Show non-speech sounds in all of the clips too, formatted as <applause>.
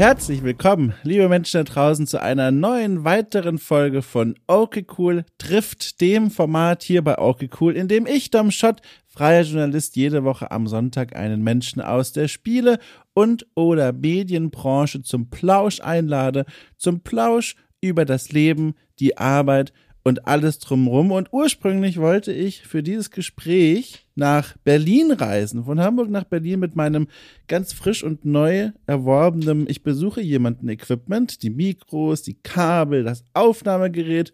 Herzlich willkommen, liebe Menschen da draußen, zu einer neuen weiteren Folge von Okay Cool trifft dem Format hier bei Okay Cool, in dem ich, Dom Schott, freier Journalist, jede Woche am Sonntag einen Menschen aus der Spiele- und oder Medienbranche zum Plausch einlade, zum Plausch über das Leben, die Arbeit und alles drumherum. Und ursprünglich wollte ich für dieses Gespräch nach Berlin reisen, von Hamburg nach Berlin mit meinem ganz frisch und neu erworbenen Ich besuche jemanden Equipment, die Mikros, die Kabel, das Aufnahmegerät.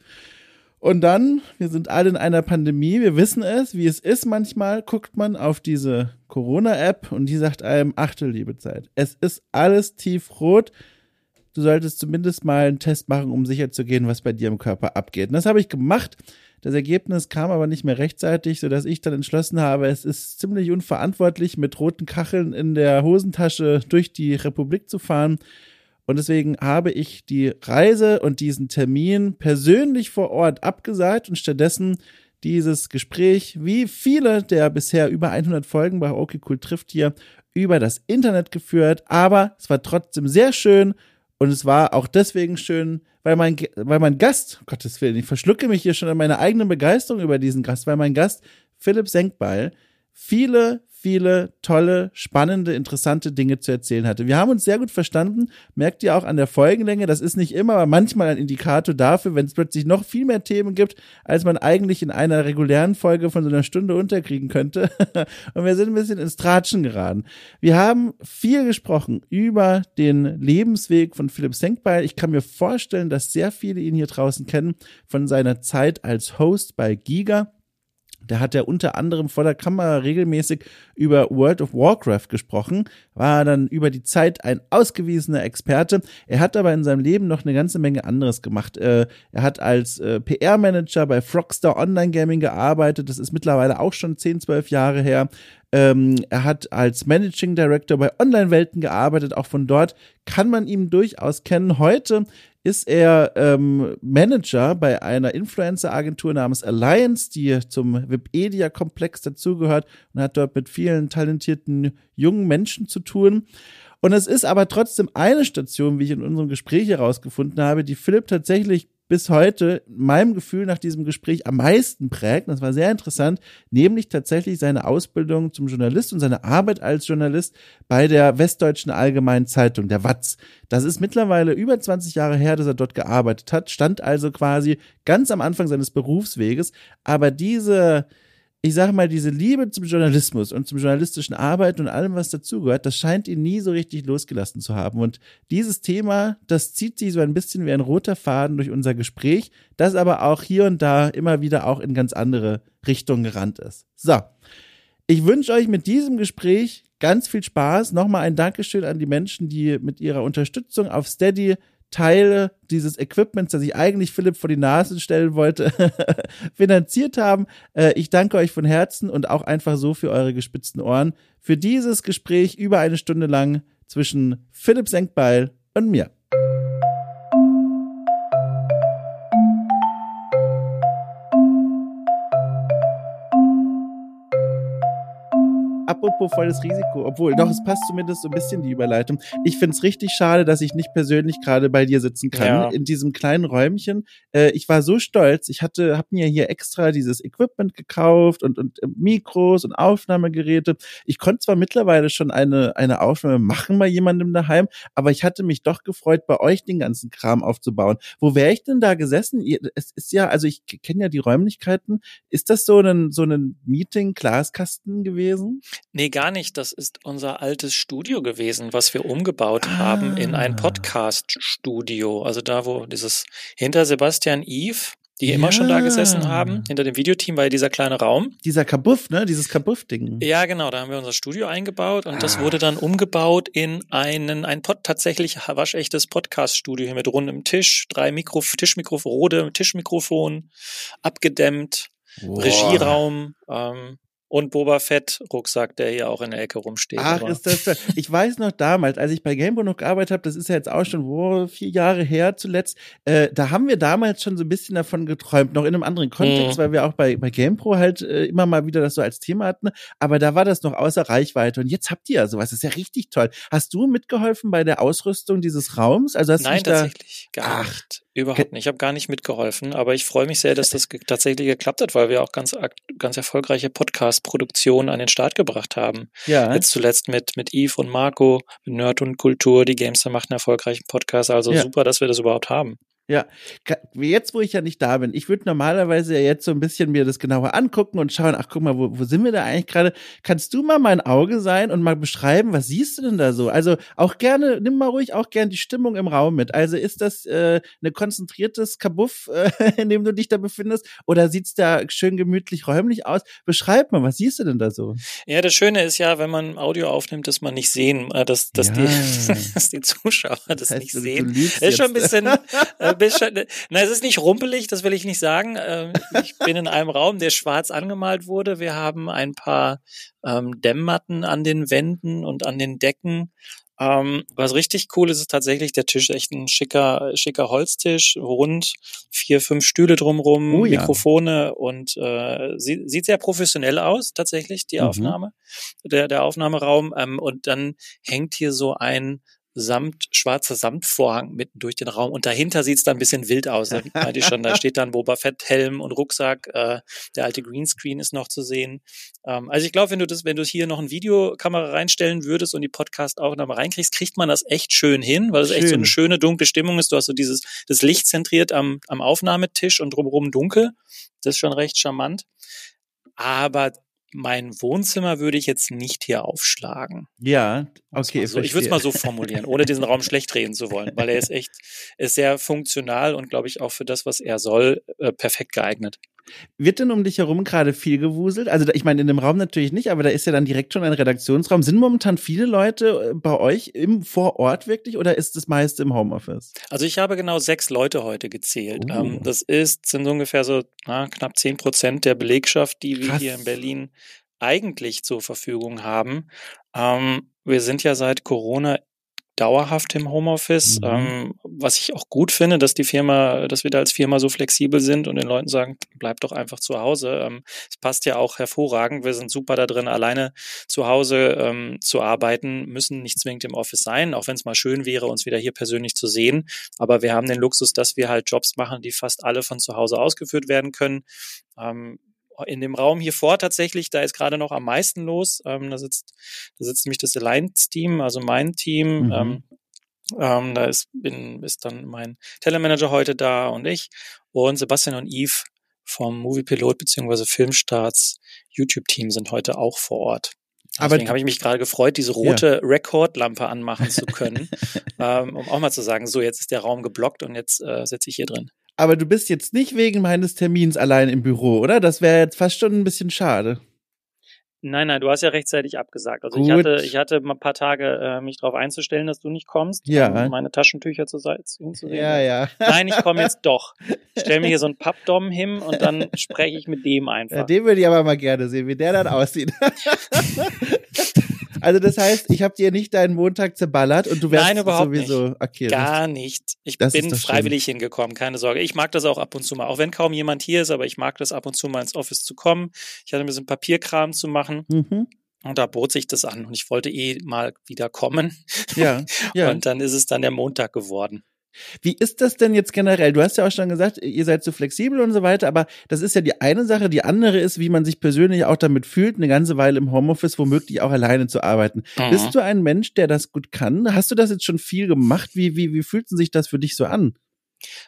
Und dann, wir sind alle in einer Pandemie, wir wissen es, wie es ist. Manchmal guckt man auf diese Corona-App und die sagt einem, achte liebe Zeit. Es ist alles tiefrot du solltest zumindest mal einen Test machen, um sicher zu gehen, was bei dir im Körper abgeht. Und das habe ich gemacht. Das Ergebnis kam aber nicht mehr rechtzeitig, sodass ich dann entschlossen habe, es ist ziemlich unverantwortlich, mit roten Kacheln in der Hosentasche durch die Republik zu fahren. Und deswegen habe ich die Reise und diesen Termin persönlich vor Ort abgesagt und stattdessen dieses Gespräch, wie viele der bisher über 100 Folgen bei OK Cool trifft hier, über das Internet geführt. Aber es war trotzdem sehr schön und es war auch deswegen schön, weil mein, weil mein Gast, Gottes Willen, ich verschlucke mich hier schon an meiner eigenen Begeisterung über diesen Gast, weil mein Gast Philipp Senkbeil viele, viele tolle, spannende, interessante Dinge zu erzählen hatte. Wir haben uns sehr gut verstanden, merkt ihr auch an der Folgenlänge. Das ist nicht immer, aber manchmal ein Indikator dafür, wenn es plötzlich noch viel mehr Themen gibt, als man eigentlich in einer regulären Folge von so einer Stunde unterkriegen könnte. <laughs> Und wir sind ein bisschen ins Tratschen geraten. Wir haben viel gesprochen über den Lebensweg von Philipp Senkbeil. Ich kann mir vorstellen, dass sehr viele ihn hier draußen kennen von seiner Zeit als Host bei Giga da hat er unter anderem vor der Kamera regelmäßig über World of Warcraft gesprochen, war dann über die Zeit ein ausgewiesener Experte. Er hat aber in seinem Leben noch eine ganze Menge anderes gemacht. Äh, er hat als äh, PR-Manager bei Frogstar Online Gaming gearbeitet. Das ist mittlerweile auch schon 10, 12 Jahre her. Ähm, er hat als Managing Director bei Online-Welten gearbeitet. Auch von dort kann man ihn durchaus kennen. Heute ist er ähm, Manager bei einer Influencer-Agentur namens Alliance, die zum Wikipedia-Komplex dazugehört und hat dort mit vielen talentierten jungen Menschen zu tun. Und es ist aber trotzdem eine Station, wie ich in unserem Gespräch herausgefunden habe, die Philipp tatsächlich bis heute meinem Gefühl nach diesem Gespräch am meisten prägt. Das war sehr interessant, nämlich tatsächlich seine Ausbildung zum Journalist und seine Arbeit als Journalist bei der Westdeutschen Allgemeinen Zeitung, der WAZ. Das ist mittlerweile über 20 Jahre her, dass er dort gearbeitet hat, stand also quasi ganz am Anfang seines Berufsweges. Aber diese, ich sage mal, diese Liebe zum Journalismus und zum journalistischen Arbeiten und allem, was dazugehört, das scheint ihn nie so richtig losgelassen zu haben. Und dieses Thema, das zieht sich so ein bisschen wie ein roter Faden durch unser Gespräch, das aber auch hier und da immer wieder auch in ganz andere Richtungen gerannt ist. So. Ich wünsche euch mit diesem Gespräch ganz viel Spaß. Nochmal ein Dankeschön an die Menschen, die mit ihrer Unterstützung auf Steady Teile dieses Equipments, das ich eigentlich Philipp vor die Nase stellen wollte, <laughs> finanziert haben. Äh, ich danke euch von Herzen und auch einfach so für eure gespitzten Ohren für dieses Gespräch über eine Stunde lang zwischen Philipp Senkbeil und mir. Apropos volles Risiko, obwohl, doch, es passt zumindest so ein bisschen die Überleitung. Ich finde es richtig schade, dass ich nicht persönlich gerade bei dir sitzen kann, ja. in diesem kleinen Räumchen. Äh, ich war so stolz, ich hatte, hab mir hier extra dieses Equipment gekauft und, und äh, Mikros und Aufnahmegeräte. Ich konnte zwar mittlerweile schon eine, eine Aufnahme machen bei jemandem daheim, aber ich hatte mich doch gefreut, bei euch den ganzen Kram aufzubauen. Wo wäre ich denn da gesessen? Es ist ja, also ich kenne ja die Räumlichkeiten. Ist das so ein, so ein Meeting-Glaskasten gewesen? Nee, gar nicht. Das ist unser altes Studio gewesen, was wir umgebaut ah. haben in ein ah. Podcast-Studio. Also da, wo dieses hinter Sebastian Eve, die ja. immer schon da gesessen haben, hinter dem Videoteam war ja dieser kleine Raum. Dieser Kabuff, ne? Dieses Kabuff-Ding. Ja, genau. Da haben wir unser Studio eingebaut und ah. das wurde dann umgebaut in einen, ein Pod, tatsächlich waschechtes Podcast-Studio hier mit rundem Tisch, drei Mikro, Tischmikrofon, rote Tischmikrofon, abgedämmt, wow. Regieraum, ähm, und Boba Fett Rucksack, der hier auch in der Ecke rumsteht. Ach, aber. ist das toll. Ich weiß noch damals, als ich bei Gamebo noch gearbeitet habe, das ist ja jetzt auch schon wo, vier Jahre her zuletzt, äh, da haben wir damals schon so ein bisschen davon geträumt, noch in einem anderen Kontext, mhm. weil wir auch bei, bei GamePro halt äh, immer mal wieder das so als Thema hatten, aber da war das noch außer Reichweite und jetzt habt ihr ja sowas, das ist ja richtig toll. Hast du mitgeholfen bei der Ausrüstung dieses Raums? Also hast Nein, tatsächlich da, gar nicht. Überhaupt nicht. Ich habe gar nicht mitgeholfen, aber ich freue mich sehr, dass das tatsächlich geklappt hat, weil wir auch ganz, ganz erfolgreiche Podcast-Produktionen an den Start gebracht haben. Ja. Jetzt zuletzt mit, mit Yves und Marco, Nerd und Kultur, die Gamester macht einen erfolgreichen Podcast. Also ja. super, dass wir das überhaupt haben. Ja, jetzt, wo ich ja nicht da bin, ich würde normalerweise ja jetzt so ein bisschen mir das genauer angucken und schauen, ach guck mal, wo, wo sind wir da eigentlich gerade? Kannst du mal mein Auge sein und mal beschreiben, was siehst du denn da so? Also auch gerne, nimm mal ruhig auch gerne die Stimmung im Raum mit. Also ist das äh, eine konzentriertes Kabuff, <laughs> äh, in dem du dich da befindest, oder sieht's da schön gemütlich räumlich aus? Beschreib mal, was siehst du denn da so? Ja, das Schöne ist ja, wenn man Audio aufnimmt, dass man nicht sehen, äh, dass, dass, ja. die, <laughs> dass die Zuschauer das, das heißt, nicht sehen. Du ist schon ein bisschen <laughs> äh, bist schon, na, es ist nicht rumpelig, das will ich nicht sagen. Ähm, ich bin in einem Raum, der schwarz angemalt wurde. Wir haben ein paar ähm, Dämmmatten an den Wänden und an den Decken. Ähm, was richtig cool ist, ist tatsächlich der Tisch, echt ein schicker, schicker Holztisch, rund vier, fünf Stühle drumrum, oh, ja. Mikrofone und äh, sieht, sieht sehr professionell aus, tatsächlich, die mhm. Aufnahme, der, der Aufnahmeraum. Ähm, und dann hängt hier so ein Samt, schwarzer Samtvorhang mitten durch den Raum und dahinter sieht's dann ein bisschen wild aus. Da meinte ich schon, da <laughs> steht dann Boba Fett Helm und Rucksack, äh, der alte Greenscreen ist noch zu sehen. Ähm, also ich glaube, wenn du das, wenn du hier noch eine Videokamera reinstellen würdest und die Podcast auch noch mal reinkriegst, kriegt man das echt schön hin, weil es echt so eine schöne dunkle Stimmung ist. Du hast so dieses, das Licht zentriert am, am Aufnahmetisch und drumherum dunkel. Das ist schon recht charmant. Aber mein Wohnzimmer würde ich jetzt nicht hier aufschlagen. Ja, okay. So, ich würde es mal so formulieren, ohne diesen Raum schlecht reden zu wollen, weil er ist echt, ist sehr funktional und glaube ich auch für das, was er soll, äh, perfekt geeignet. Wird denn um dich herum gerade viel gewuselt? Also ich meine, in dem Raum natürlich nicht, aber da ist ja dann direkt schon ein Redaktionsraum. Sind momentan viele Leute äh, bei euch im Vorort wirklich oder ist das meiste im Homeoffice? Also ich habe genau sechs Leute heute gezählt. Ähm, das ist, sind ungefähr so na, knapp zehn Prozent der Belegschaft, die wir Krass. hier in Berlin eigentlich zur Verfügung haben. Ähm, wir sind ja seit Corona dauerhaft im Homeoffice, mhm. ähm, was ich auch gut finde, dass die Firma, dass wir da als Firma so flexibel sind und den Leuten sagen, bleib doch einfach zu Hause. Ähm, es passt ja auch hervorragend. Wir sind super da drin, alleine zu Hause ähm, zu arbeiten, müssen nicht zwingend im Office sein, auch wenn es mal schön wäre, uns wieder hier persönlich zu sehen. Aber wir haben den Luxus, dass wir halt Jobs machen, die fast alle von zu Hause ausgeführt werden können. Ähm, in dem Raum hier vor tatsächlich, da ist gerade noch am meisten los. Ähm, da sitzt, da sitzt nämlich das Alliance-Team, also mein Team. Mhm. Ähm, ähm, da ist, bin, ist dann mein Telemanager heute da und ich. Und Sebastian und Yves vom Movie Pilot bzw. Filmstarts YouTube-Team sind heute auch vor Ort. Deswegen habe ich mich gerade gefreut, diese rote ja. Rekordlampe anmachen zu können, <laughs> ähm, um auch mal zu sagen, so jetzt ist der Raum geblockt und jetzt äh, sitze ich hier drin. Aber du bist jetzt nicht wegen meines Termins allein im Büro, oder? Das wäre jetzt fast schon ein bisschen schade. Nein, nein, du hast ja rechtzeitig abgesagt. Also Gut. ich hatte, ich hatte mal ein paar Tage äh, mich darauf einzustellen, dass du nicht kommst, ja. um meine Taschentücher zu hinzusehen. Ja, ja. Nein, ich komme jetzt <laughs> doch. Ich stell mir hier so einen Pappdom hin und dann spreche ich mit dem einfach. Ja, den würde ich aber mal gerne sehen, wie der dann aussieht. <laughs> Also das heißt, <laughs> ich habe dir nicht deinen Montag zerballert und du wärst Nein, überhaupt sowieso nicht. okay. Gar nicht. Ich bin freiwillig schön. hingekommen, keine Sorge. Ich mag das auch ab und zu mal, auch wenn kaum jemand hier ist, aber ich mag das ab und zu mal ins Office zu kommen. Ich hatte ein Papierkram zu machen. Mhm. Und da bot sich das an und ich wollte eh mal wieder kommen. Ja, <laughs> ja. Und dann ist es dann der Montag geworden. Wie ist das denn jetzt generell? Du hast ja auch schon gesagt, ihr seid so flexibel und so weiter, aber das ist ja die eine Sache. Die andere ist, wie man sich persönlich auch damit fühlt, eine ganze Weile im Homeoffice womöglich auch alleine zu arbeiten. Mhm. Bist du ein Mensch, der das gut kann? Hast du das jetzt schon viel gemacht? Wie, wie, wie fühlt sich das für dich so an?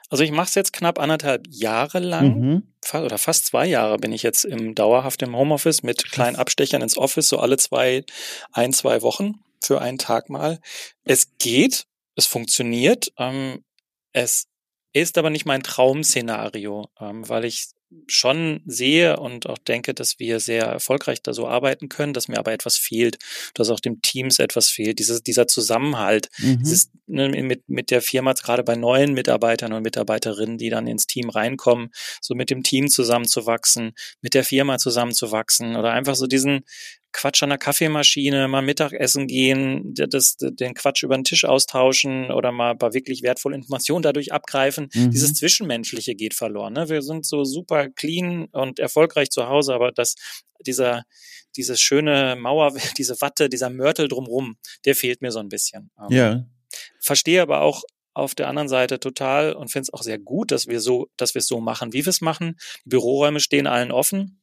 Also ich mache es jetzt knapp anderthalb Jahre lang, mhm. oder fast zwei Jahre bin ich jetzt im dauerhaft im Homeoffice mit kleinen Abstechern ins Office, so alle zwei, ein, zwei Wochen für einen Tag mal. Es geht, es funktioniert. Ähm, es ist aber nicht mein Traum-Szenario, ähm, weil ich schon sehe und auch denke, dass wir sehr erfolgreich da so arbeiten können, dass mir aber etwas fehlt, dass auch dem Teams etwas fehlt, dieses, dieser Zusammenhalt. Mhm. Dieses, ne, mit, mit der Firma, gerade bei neuen Mitarbeitern und Mitarbeiterinnen, die dann ins Team reinkommen, so mit dem Team zusammenzuwachsen, mit der Firma zusammenzuwachsen oder einfach so diesen, Quatsch an der Kaffeemaschine, mal Mittagessen gehen, das, den Quatsch über den Tisch austauschen oder mal bei wirklich wertvolle Informationen dadurch abgreifen. Mhm. Dieses Zwischenmenschliche geht verloren. Ne? Wir sind so super clean und erfolgreich zu Hause, aber das, dieser, diese schöne Mauer, <laughs> diese Watte, dieser Mörtel drumrum, der fehlt mir so ein bisschen. Ähm, ja. Verstehe aber auch auf der anderen Seite total und finde es auch sehr gut, dass wir so, dass wir es so machen, wie wir es machen. Die Büroräume stehen allen offen.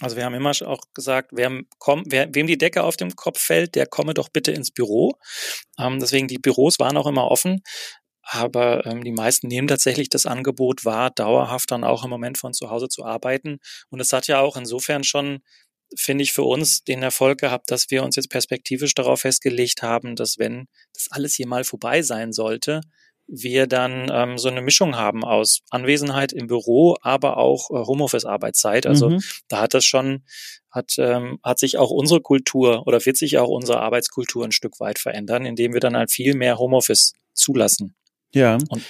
Also wir haben immer auch gesagt, wer, komm, wer, wem die Decke auf dem Kopf fällt, der komme doch bitte ins Büro. Ähm, deswegen die Büros waren auch immer offen. Aber ähm, die meisten nehmen tatsächlich das Angebot wahr, dauerhaft dann auch im Moment von zu Hause zu arbeiten. Und es hat ja auch insofern schon, finde ich, für uns den Erfolg gehabt, dass wir uns jetzt perspektivisch darauf festgelegt haben, dass wenn das alles hier mal vorbei sein sollte, wir dann ähm, so eine Mischung haben aus Anwesenheit im Büro, aber auch äh, Homeoffice-Arbeitszeit. Also mhm. da hat das schon, hat, ähm, hat sich auch unsere Kultur oder wird sich auch unsere Arbeitskultur ein Stück weit verändern, indem wir dann halt viel mehr Homeoffice zulassen. Ja. Und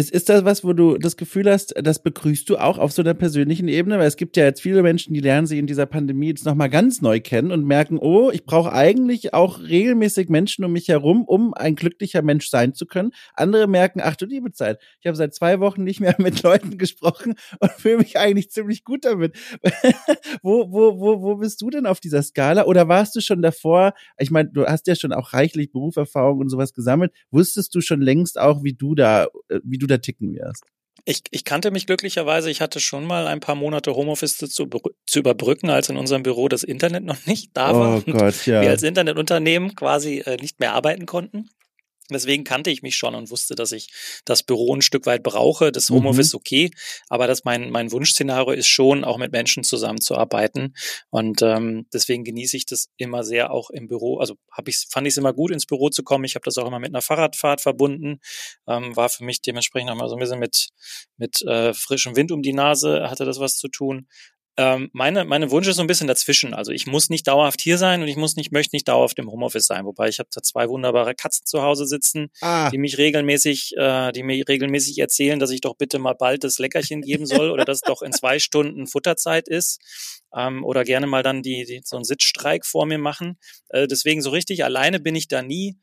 ist, ist das was, wo du das Gefühl hast, das begrüßt du auch auf so einer persönlichen Ebene? Weil es gibt ja jetzt viele Menschen, die lernen sich in dieser Pandemie jetzt nochmal ganz neu kennen und merken, oh, ich brauche eigentlich auch regelmäßig Menschen um mich herum, um ein glücklicher Mensch sein zu können. Andere merken, ach du liebe Zeit, ich habe seit zwei Wochen nicht mehr <laughs> mit Leuten gesprochen und fühle mich eigentlich ziemlich gut damit. <laughs> wo, wo, wo, wo bist du denn auf dieser Skala? Oder warst du schon davor, ich meine, du hast ja schon auch reichlich Berufserfahrung und sowas gesammelt, wusstest du schon längst auch, wie du da, äh, wie du da ticken wirst. Ich, ich kannte mich glücklicherweise. Ich hatte schon mal ein paar Monate Homeoffice zu, zu überbrücken, als in unserem Büro das Internet noch nicht da war. <laughs> Oh Gott, ja. Wir als Internetunternehmen quasi äh, nicht mehr arbeiten konnten. Deswegen kannte ich mich schon und wusste, dass ich das Büro ein Stück weit brauche. Das Homeoffice mhm. okay, aber dass mein, mein Wunschszenario ist schon, auch mit Menschen zusammenzuarbeiten. Und ähm, deswegen genieße ich das immer sehr auch im Büro. Also hab ich, fand ich es immer gut, ins Büro zu kommen. Ich habe das auch immer mit einer Fahrradfahrt verbunden. Ähm, war für mich dementsprechend auch mal so ein bisschen mit, mit äh, frischem Wind um die Nase, hatte das was zu tun. Ähm, meine, meine Wunsch ist so ein bisschen dazwischen. Also ich muss nicht dauerhaft hier sein und ich muss nicht, möchte nicht dauerhaft im Homeoffice sein. Wobei ich habe da zwei wunderbare Katzen zu Hause sitzen, ah. die mich regelmäßig, äh, die mir regelmäßig erzählen, dass ich doch bitte mal bald das Leckerchen geben soll oder dass doch in zwei Stunden Futterzeit ist. Ähm, oder gerne mal dann die, die so einen Sitzstreik vor mir machen. Äh, deswegen so richtig alleine bin ich da nie.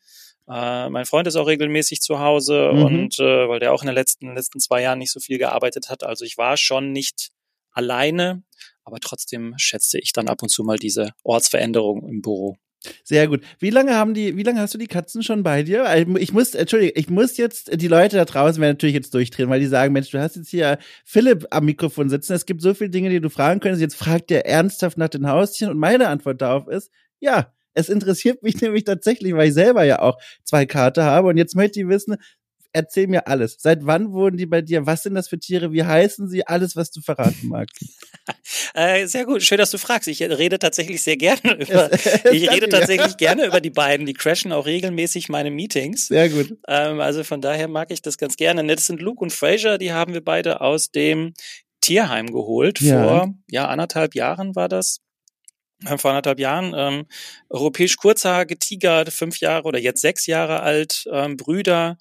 Uh, mein Freund ist auch regelmäßig zu Hause mhm. und äh, weil der auch in den letzten, letzten zwei Jahren nicht so viel gearbeitet hat. Also ich war schon nicht alleine, aber trotzdem schätze ich dann ab und zu mal diese Ortsveränderung im Büro. Sehr gut. Wie lange haben die, wie lange hast du die Katzen schon bei dir? Ich muss, Entschuldige, ich muss jetzt, die Leute da draußen werden natürlich jetzt durchdrehen, weil die sagen, Mensch, du hast jetzt hier Philipp am Mikrofon sitzen. Es gibt so viele Dinge, die du fragen könntest. Jetzt fragt der ernsthaft nach den Haustien und meine Antwort darauf ist, ja, es interessiert mich <laughs> nämlich tatsächlich, weil ich selber ja auch zwei Karte habe und jetzt möchte ich wissen, erzähl mir alles. Seit wann wurden die bei dir? Was sind das für Tiere? Wie heißen sie? Alles, was du verraten <laughs> magst. äh, sehr gut. Schön, dass du fragst. Ich rede tatsächlich sehr gerne <laughs> <laughs> über, ich rede tatsächlich gerne über die beiden. Die crashen auch regelmäßig meine Meetings. Sehr gut. Ähm, also von daher mag ich das ganz gerne. Das sind Luke und Fraser. Die haben wir beide aus dem Tierheim geholt. Ja. Vor, ja, anderthalb Jahren war das äh, vor anderthalb Jahren, ähm, europäisch kurzhaarige Tiger, fünf Jahre oder jetzt sechs Jahre alt, ähm, Brüder,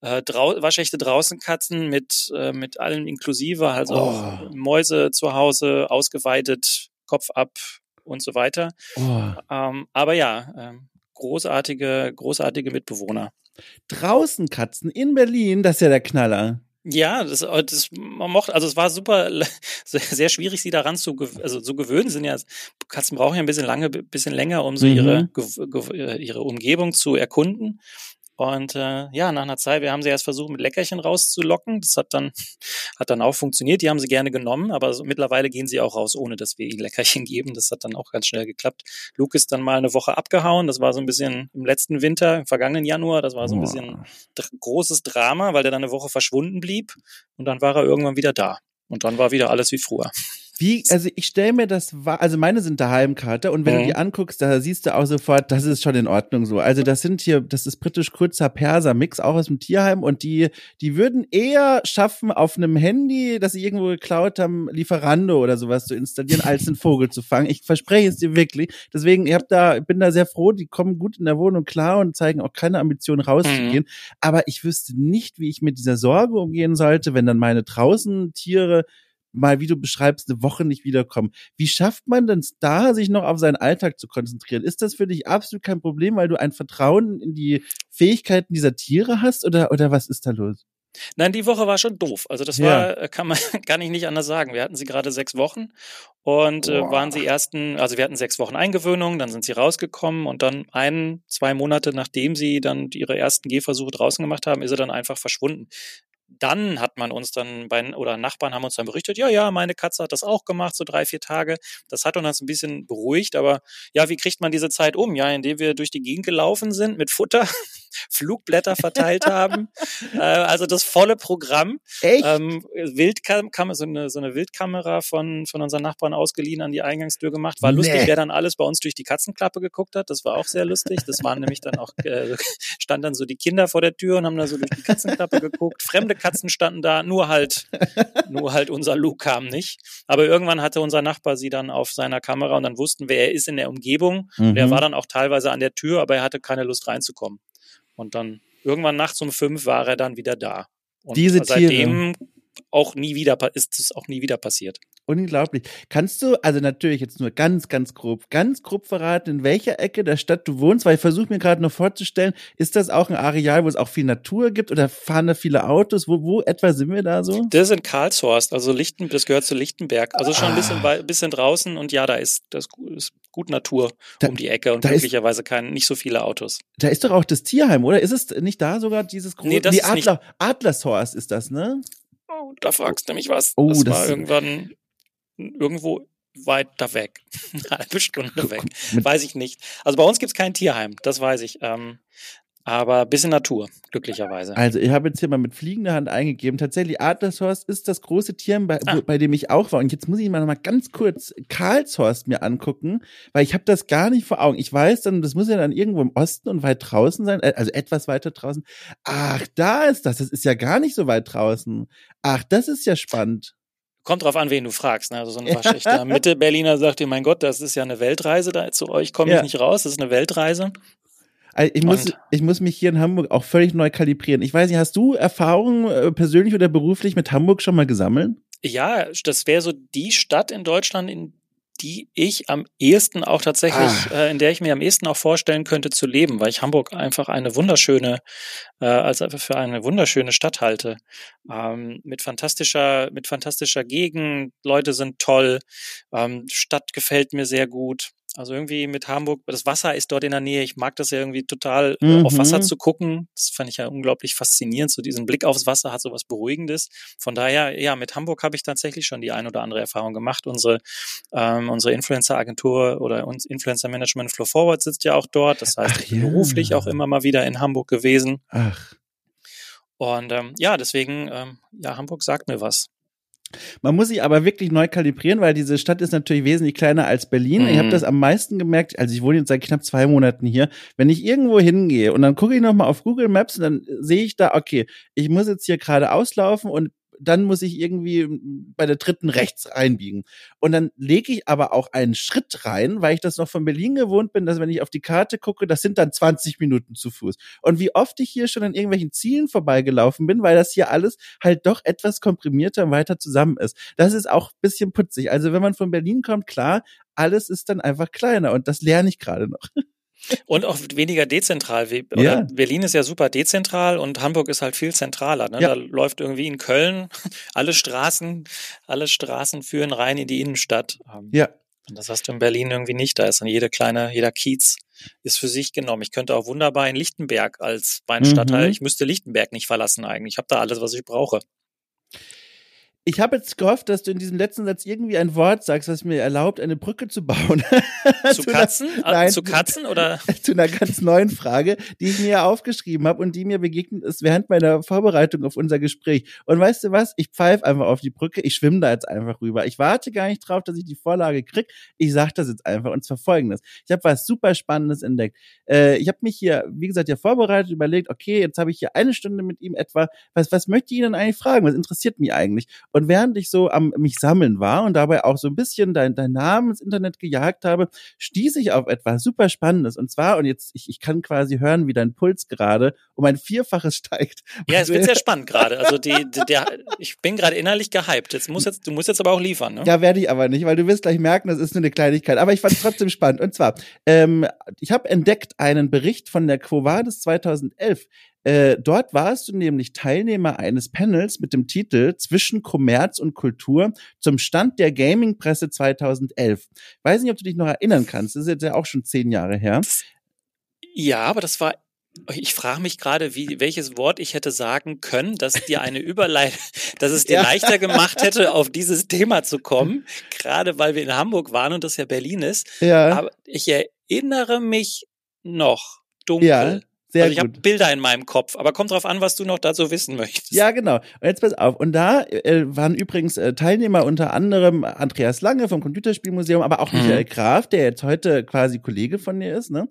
äh, drau waschechte Draußenkatzen mit, äh, mit allem inklusive, also oh. auch Mäuse zu Hause, ausgeweitet, Kopf ab und so weiter. Oh. Ähm, aber ja, äh, großartige, großartige Mitbewohner. Draußenkatzen in Berlin, das ist ja der Knaller. Ja, das, äh, das man mochte, also es war super, <laughs> sehr schwierig, sie daran zu, also zu gewöhnen. Sind ja Katzen brauchen ja ein bisschen lange, bisschen länger, um so mhm. ihre ihre Umgebung zu erkunden. Und äh, ja, nach einer Zeit, wir haben sie erst versucht, mit Leckerchen rauszulocken. Das hat dann, <laughs> hat dann auch funktioniert. Die haben sie gerne genommen, aber so, mittlerweile gehen sie auch raus, ohne dass wir ihnen Leckerchen <laughs> geben. Das hat dann auch ganz schnell geklappt. Luke ist dann mal eine Woche abgehauen. Das war so ein bisschen im letzten Winter, im vergangenen Januar. Das war so ein bisschen großes Drama, weil der dann eine Woche verschwunden blieb. Und dann war er irgendwann wieder da. Und dann war wieder alles wie früher. Wie, also ich stelle mir das war, also meine sind daheim Kater und wenn mhm. du die anguckst, da siehst du auch sofort, das ist schon in Ordnung so. Also das sind hier, das ist britisch kurzer Perser Mix, auch aus dem Tierheim und die, die würden eher schaffen, auf einem Handy, das sie irgendwo geklaut haben, Lieferando oder sowas zu installieren, als einen Vogel zu fangen. Ich verspreche es dir wirklich. Deswegen, ich hab da, bin da sehr froh, die kommen gut in der Wohnung klar und zeigen auch keine Ambition rauszugehen. Mhm. Aber ich wüsste nicht, wie ich mit dieser Sorge umgehen sollte, wenn dann meine draußen Tiere mal, wie du beschreibst, eine Woche nicht wiederkommen. Wie schafft man denn da, sich noch auf seinen Alltag zu konzentrieren? Ist das für dich absolut kein Problem, weil du ein Vertrauen in die Fähigkeiten dieser Tiere hast oder, oder was ist da los? Nein, die Woche war schon doof. Also das war, äh, kann man, <laughs> kann ich nicht anders sagen. Wir hatten sie gerade sechs Wochen und äh, waren sie ersten, also wir hatten sechs Wochen Eingewöhnung, dann sind sie rausgekommen und dann ein, zwei Monate nachdem sie dann ihre ersten Gehversuche draußen gemacht haben, ist er dann einfach verschwunden dann hat man uns dann bei, oder Nachbarn haben uns dann berichtet, ja, ja, meine Katze hat das auch gemacht, so drei, vier Tage. Das hat uns ein bisschen beruhigt, aber ja, wie kriegt man diese Zeit um? Ja, indem wir durch die Gegend gelaufen sind mit Futter, <laughs> Flugblätter verteilt haben, äh, also das volle Programm. Echt? Ähm, Wildkam so eine, so eine Wildkamera von, von unseren Nachbarn ausgeliehen an die Eingangstür gemacht. War lustig, nee. wer dann alles bei uns durch die Katzenklappe geguckt hat. Das war auch sehr lustig. Das waren nämlich dann auch, äh, <laughs> standen dann so die Kinder vor der Tür und haben da so durch die Katzenklappe geguckt. Fremde Katzen standen da, nur halt, nur halt unser Luke kam nicht. Aber irgendwann hatte unser Nachbar sie dann auf seiner Kamera und dann wussten wir, er ist in der Umgebung. Mhm. Und er mhm. war dann auch teilweise an der Tür, aber er hatte keine Lust reinzukommen. Und dann irgendwann nachts um fünf war er dann wieder da. Und Diese seitdem Tiere. Auch nie wieder ist es auch nie wieder passiert. Unglaublich. Kannst du, also natürlich jetzt nur ganz, ganz grob, ganz grob verraten, in welcher Ecke der Stadt du wohnst? Weil ich versuche mir gerade noch vorzustellen, ist das auch ein Areal, wo es auch viel Natur gibt oder fahren da viele Autos? Wo, wo etwa sind wir da so? Das ist in Karlshorst, also Lichten, das gehört zu Lichtenberg. Also schon ein bisschen, ah. bisschen draußen und ja, da ist, das ist gut Natur da, um die Ecke und glücklicherweise kein, nicht so viele Autos. Da ist doch auch das Tierheim, oder? Ist es nicht da sogar dieses große? Nee, das die Adler, Adlershorst ist das, ne? Oh, da fragst du mich was. Oh, das, das war irgendwann irgendwo weiter weg. <laughs> Eine halbe Stunde weg. Weiß ich nicht. Also bei uns gibt es kein Tierheim, das weiß ich. Ähm, aber bisschen Natur, glücklicherweise. Also ich habe jetzt hier mal mit fliegender Hand eingegeben. Tatsächlich, Adlershorst ist das große Tier, bei, ah. bei dem ich auch war. Und jetzt muss ich mal noch mal ganz kurz Karlshorst mir angucken, weil ich habe das gar nicht vor Augen. Ich weiß dann, das muss ja dann irgendwo im Osten und weit draußen sein, äh, also etwas weiter draußen. Ach, da ist das. Das ist ja gar nicht so weit draußen. Ach, das ist ja spannend. Kommt drauf an, wen du fragst. Ne? Also so ein waschechter Mitte-Berliner sagt dir, mein Gott, das ist ja eine Weltreise, da zu euch komme ich ja. nicht raus, das ist eine Weltreise. Also ich, muss, ich muss mich hier in Hamburg auch völlig neu kalibrieren. Ich weiß nicht, hast du Erfahrungen äh, persönlich oder beruflich mit Hamburg schon mal gesammelt? Ja, das wäre so die Stadt in Deutschland, in die ich am ehesten auch tatsächlich, ah. äh, in der ich mir am ehesten auch vorstellen könnte zu leben, weil ich Hamburg einfach eine wunderschöne, äh, als einfach für eine wunderschöne Stadt halte. Ähm, mit fantastischer, mit fantastischer Gegend, Leute sind toll, ähm, Stadt gefällt mir sehr gut. Also irgendwie mit Hamburg, das Wasser ist dort in der Nähe. Ich mag das ja irgendwie total, mhm. auf Wasser mhm. zu gucken. Das fand ich ja unglaublich faszinierend. So diesen Blick aufs Wasser hat so was Beruhigendes. Von daher, ja, mit Hamburg habe ich tatsächlich schon die ein oder andere Erfahrung gemacht. Unsere, ähm, unsere Influencer-Agentur oder uns Influencer-Management Flow Forward sitzt ja auch dort. Das heißt, Ach, ich bin ja. beruflich auch immer mal wieder in Hamburg gewesen. Ach. Und ähm, ja, deswegen, ähm, ja, Hamburg sagt mir was. Man muss sich aber wirklich neu kalibrieren, weil diese Stadt ist natürlich wesentlich kleiner als Berlin. Mhm. Ich habe das am meisten gemerkt, also ich wohne jetzt seit knapp zwei Monaten hier. Wenn ich irgendwo hingehe und dann gucke ich nochmal auf Google Maps und dann sehe ich da, okay, ich muss jetzt hier gerade auslaufen und dann muss ich irgendwie bei der dritten rechts reinbiegen. Und dann lege ich aber auch einen Schritt rein, weil ich das noch von Berlin gewohnt bin, dass wenn ich auf die Karte gucke, das sind dann 20 Minuten zu Fuß. Und wie oft ich hier schon an irgendwelchen Zielen vorbeigelaufen bin, weil das hier alles halt doch etwas komprimierter und weiter zusammen ist. Das ist auch bisschen putzig. Also wenn man von Berlin kommt, klar, alles ist dann einfach kleiner und das lerne ich gerade noch. <laughs> Und auch weniger dezentral. Ja. Berlin ist ja super dezentral und Hamburg ist halt viel zentraler. Ne? Ja. Da läuft irgendwie in Köln <laughs> alle Straßen, alle Straßen führen rein in die Innenstadt. Ähm, ja. Und das hast du in Berlin irgendwie nicht. Da ist dann jede kleine, jeder Kiez ist für sich genommen. Ich könnte auch wunderbar in Lichtenberg als Weinstadtteil. Mhm. Ich müsste Lichtenberg nicht verlassen eigentlich. Ich habe da alles, was ich brauche. Ich habe jetzt gehofft, dass du in diesem letzten Satz irgendwie ein Wort sagst, was mir erlaubt, eine Brücke zu bauen. zu, <laughs> Katzen? Einer, ah, nein, zu Katzen oder? <laughs> Zu einer ganz neuen Frage, die ich mir aufgeschrieben habe und die mir begegnet ist während meiner Vorbereitung auf unser Gespräch. Und weißt du was? Ich pfeife einfach auf die Brücke. Ich schwimme da jetzt einfach rüber. Ich warte gar nicht drauf, dass ich die Vorlage krieg. Ich sage das jetzt einfach und zwar folgendes. Ich habe was super Spannendes entdeckt. Äh, ich habe mich hier, wie gesagt, ja vorbereitet, überlegt, okay, jetzt habe ich hier eine Stunde mit ihm etwa. Was, was möchte ich ihn denn eigentlich fragen? Was interessiert mich eigentlich? Und während ich so am mich sammeln war und dabei auch so ein bisschen dein, dein Namen ins Internet gejagt habe, stieß ich auf etwas super Spannendes. Und zwar, und jetzt, ich, ich kann quasi hören, wie dein Puls gerade um ein Vierfaches <laughs> steigt. Ja, es wird sehr spannend gerade. Also die, die, der, ich bin gerade innerlich gehypt. Jetzt muss jetzt, du musst jetzt aber auch liefern, ne? Ja, werde ich aber nicht, weil du wirst gleich merken, das ist nur eine Kleinigkeit. Aber ich fand es trotzdem spannend. Und zwar, ähm, ich habe entdeckt einen Bericht von der Quo Vadis 2011, äh, dort warst du nämlich Teilnehmer eines Panels mit dem Titel Zwischen Kommerz und Kultur zum Stand der Gaming-Presse 2011. Weiß nicht, ob du dich noch erinnern kannst. Das ist jetzt ja auch schon zehn Jahre her. Ja, aber das war ich frage mich gerade, wie, welches Wort ich hätte sagen können, dass dir eine <laughs> Überleitung, dass es dir ja. leichter gemacht hätte, auf <laughs> dieses Thema zu kommen, gerade weil wir in Hamburg waren und das ja Berlin ist. Ja. Aber ich erinnere mich noch dunkel. Ja. Sehr also ich habe Bilder in meinem Kopf, aber kommt drauf an, was du noch dazu wissen möchtest. Ja, genau. Und jetzt pass auf. Und da äh, waren übrigens äh, Teilnehmer unter anderem Andreas Lange vom Computerspielmuseum, aber auch mhm. Michael Graf, der jetzt heute quasi Kollege von dir ist. Ne?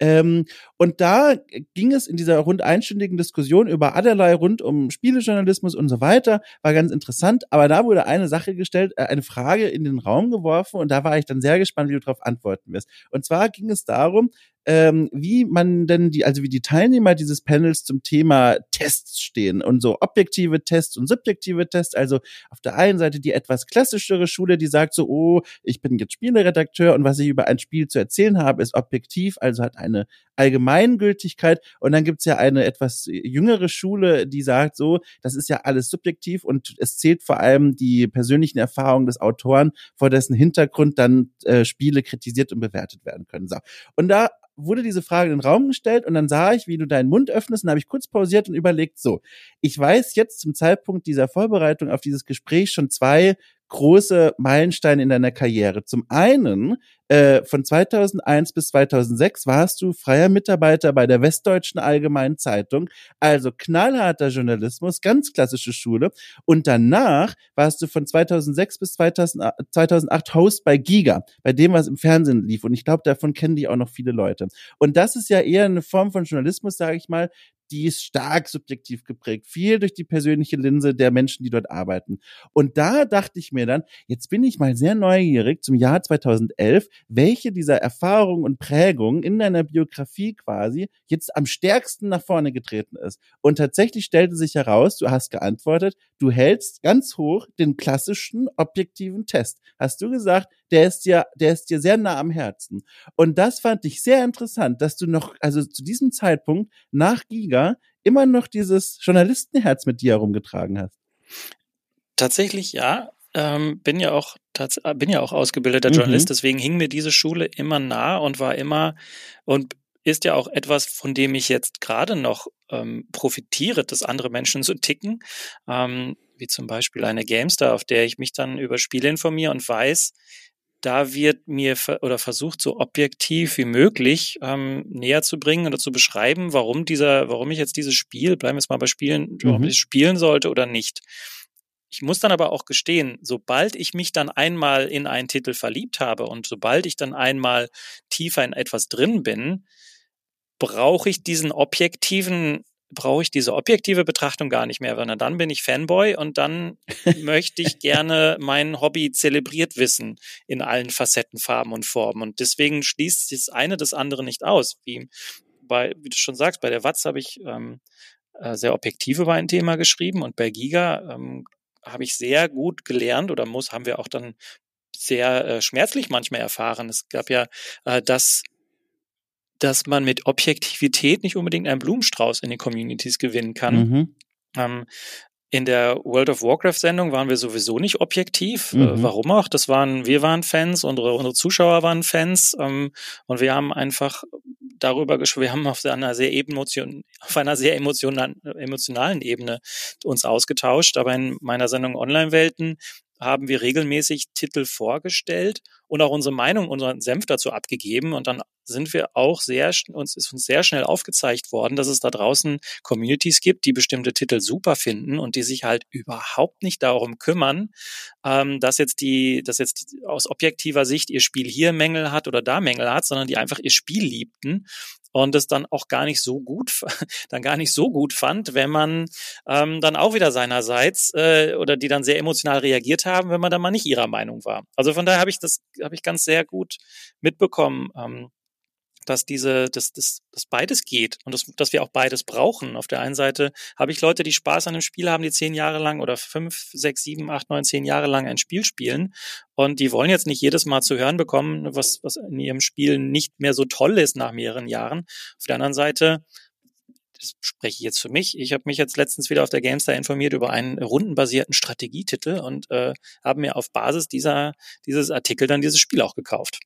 Ähm, und da ging es in dieser rund einstündigen Diskussion über allerlei rund um Spielejournalismus und so weiter, war ganz interessant. Aber da wurde eine Sache gestellt, äh, eine Frage in den Raum geworfen und da war ich dann sehr gespannt, wie du darauf antworten wirst. Und zwar ging es darum, ähm, wie man denn die, also wie die Teilnehmer dieses Panels zum Thema Tests stehen und so objektive Tests und subjektive Tests. Also auf der einen Seite die etwas klassischere Schule, die sagt so, oh, ich bin jetzt Spieleredakteur und was ich über ein Spiel zu erzählen habe, ist objektiv, also hat eine Allgemeingültigkeit. Und dann gibt's ja eine etwas jüngere Schule, die sagt so, das ist ja alles subjektiv und es zählt vor allem die persönlichen Erfahrungen des Autoren, vor dessen Hintergrund dann äh, Spiele kritisiert und bewertet werden können. So. Und da wurde diese Frage in den Raum gestellt und dann sah ich, wie du deinen Mund öffnest und habe ich kurz pausiert und überlegt, so, ich weiß jetzt zum Zeitpunkt dieser Vorbereitung auf dieses Gespräch schon zwei große Meilensteine in deiner Karriere. Zum einen, äh, von 2001 bis 2006 warst du freier Mitarbeiter bei der Westdeutschen Allgemeinen Zeitung, also knallharter Journalismus, ganz klassische Schule. Und danach warst du von 2006 bis 2000, 2008 Host bei Giga, bei dem, was im Fernsehen lief. Und ich glaube, davon kennen die auch noch viele Leute. Und das ist ja eher eine Form von Journalismus, sage ich mal, die ist stark subjektiv geprägt, viel durch die persönliche Linse der Menschen, die dort arbeiten. Und da dachte ich mir dann, jetzt bin ich mal sehr neugierig zum Jahr 2011, welche dieser Erfahrungen und Prägungen in deiner Biografie quasi jetzt am stärksten nach vorne getreten ist. Und tatsächlich stellte sich heraus, du hast geantwortet, du hältst ganz hoch den klassischen objektiven Test. Hast du gesagt, der ist dir, der ist dir sehr nah am Herzen. Und das fand ich sehr interessant, dass du noch, also zu diesem Zeitpunkt nach Giga immer noch dieses Journalistenherz mit dir herumgetragen hast. Tatsächlich ja. Ähm, bin ja auch bin ja auch ausgebildeter mhm. Journalist, deswegen hing mir diese Schule immer nah und war immer und ist ja auch etwas, von dem ich jetzt gerade noch ähm, profitiere, dass andere Menschen so ticken, ähm, wie zum Beispiel eine Gamestar, auf der ich mich dann über Spiele informiere und weiß, da wird mir oder versucht so objektiv wie möglich ähm, näher zu bringen oder zu beschreiben, warum dieser, warum ich jetzt dieses Spiel, bleiben wir jetzt mal bei Spielen, warum mhm. ich spielen sollte oder nicht. Ich muss dann aber auch gestehen, sobald ich mich dann einmal in einen Titel verliebt habe und sobald ich dann einmal tiefer in etwas drin bin, brauche ich diesen objektiven brauche ich diese objektive Betrachtung gar nicht mehr, sondern dann bin ich Fanboy und dann <laughs> möchte ich gerne mein Hobby zelebriert wissen in allen Facetten, Farben und Formen. Und deswegen schließt das eine das andere nicht aus. Wie, bei, wie du schon sagst, bei der Watz habe ich ähm, äh, sehr objektiv über ein Thema geschrieben und bei Giga ähm, habe ich sehr gut gelernt oder muss, haben wir auch dann sehr äh, schmerzlich manchmal erfahren. Es gab ja äh, das dass man mit Objektivität nicht unbedingt einen Blumenstrauß in den Communities gewinnen kann. Mhm. Ähm, in der World of Warcraft Sendung waren wir sowieso nicht objektiv. Äh, mhm. Äh, warum auch? Das waren, wir waren Fans, unsere, unsere Zuschauer waren Fans ähm, und wir haben einfach darüber gesprochen, wir haben auf einer sehr emotion, auf einer sehr emotionalen, emotionalen Ebene uns ausgetauscht, aber in meiner Sendung Online-Welten haben wir regelmäßig Titel vorgestellt und auch unsere Meinung, unseren Senf dazu abgegeben. Und dann sind wir auch sehr, uns ist uns sehr schnell aufgezeigt worden, dass es da draußen Communities gibt, die bestimmte Titel super finden und die sich halt überhaupt nicht darum kümmern, ähm, dass jetzt die, dass jetzt die, aus objektiver Sicht ihr Spiel hier Mängel hat oder da Mängel hat, sondern die einfach ihr Spiel liebten und es dann auch gar nicht so gut, <laughs> dann gar nicht so gut fand, wenn man ähm, dann auch wieder seinerseits äh, oder die dann sehr emotional reagiert haben, wenn man dann mal nicht ihrer Meinung war. Also von daher habe ich das, habe ich ganz sehr gut mitbekommen. Ähm, dass diese, dass, dass, dass beides geht und dass, dass wir auch beides brauchen. Auf der einen Seite habe ich Leute, die Spaß an einem Spiel haben, die zehn Jahre lang oder fünf, sechs, sieben, acht, neun, zehn Jahre lang ein Spiel spielen und die wollen jetzt nicht jedes Mal zu hören bekommen, was, was in ihrem Spiel nicht mehr so toll ist nach mehreren Jahren. Auf der anderen Seite das spreche ich jetzt für mich. Ich habe mich jetzt letztens wieder auf der GameStar informiert über einen rundenbasierten Strategietitel und äh, habe mir auf Basis dieser dieses Artikel dann dieses Spiel auch gekauft.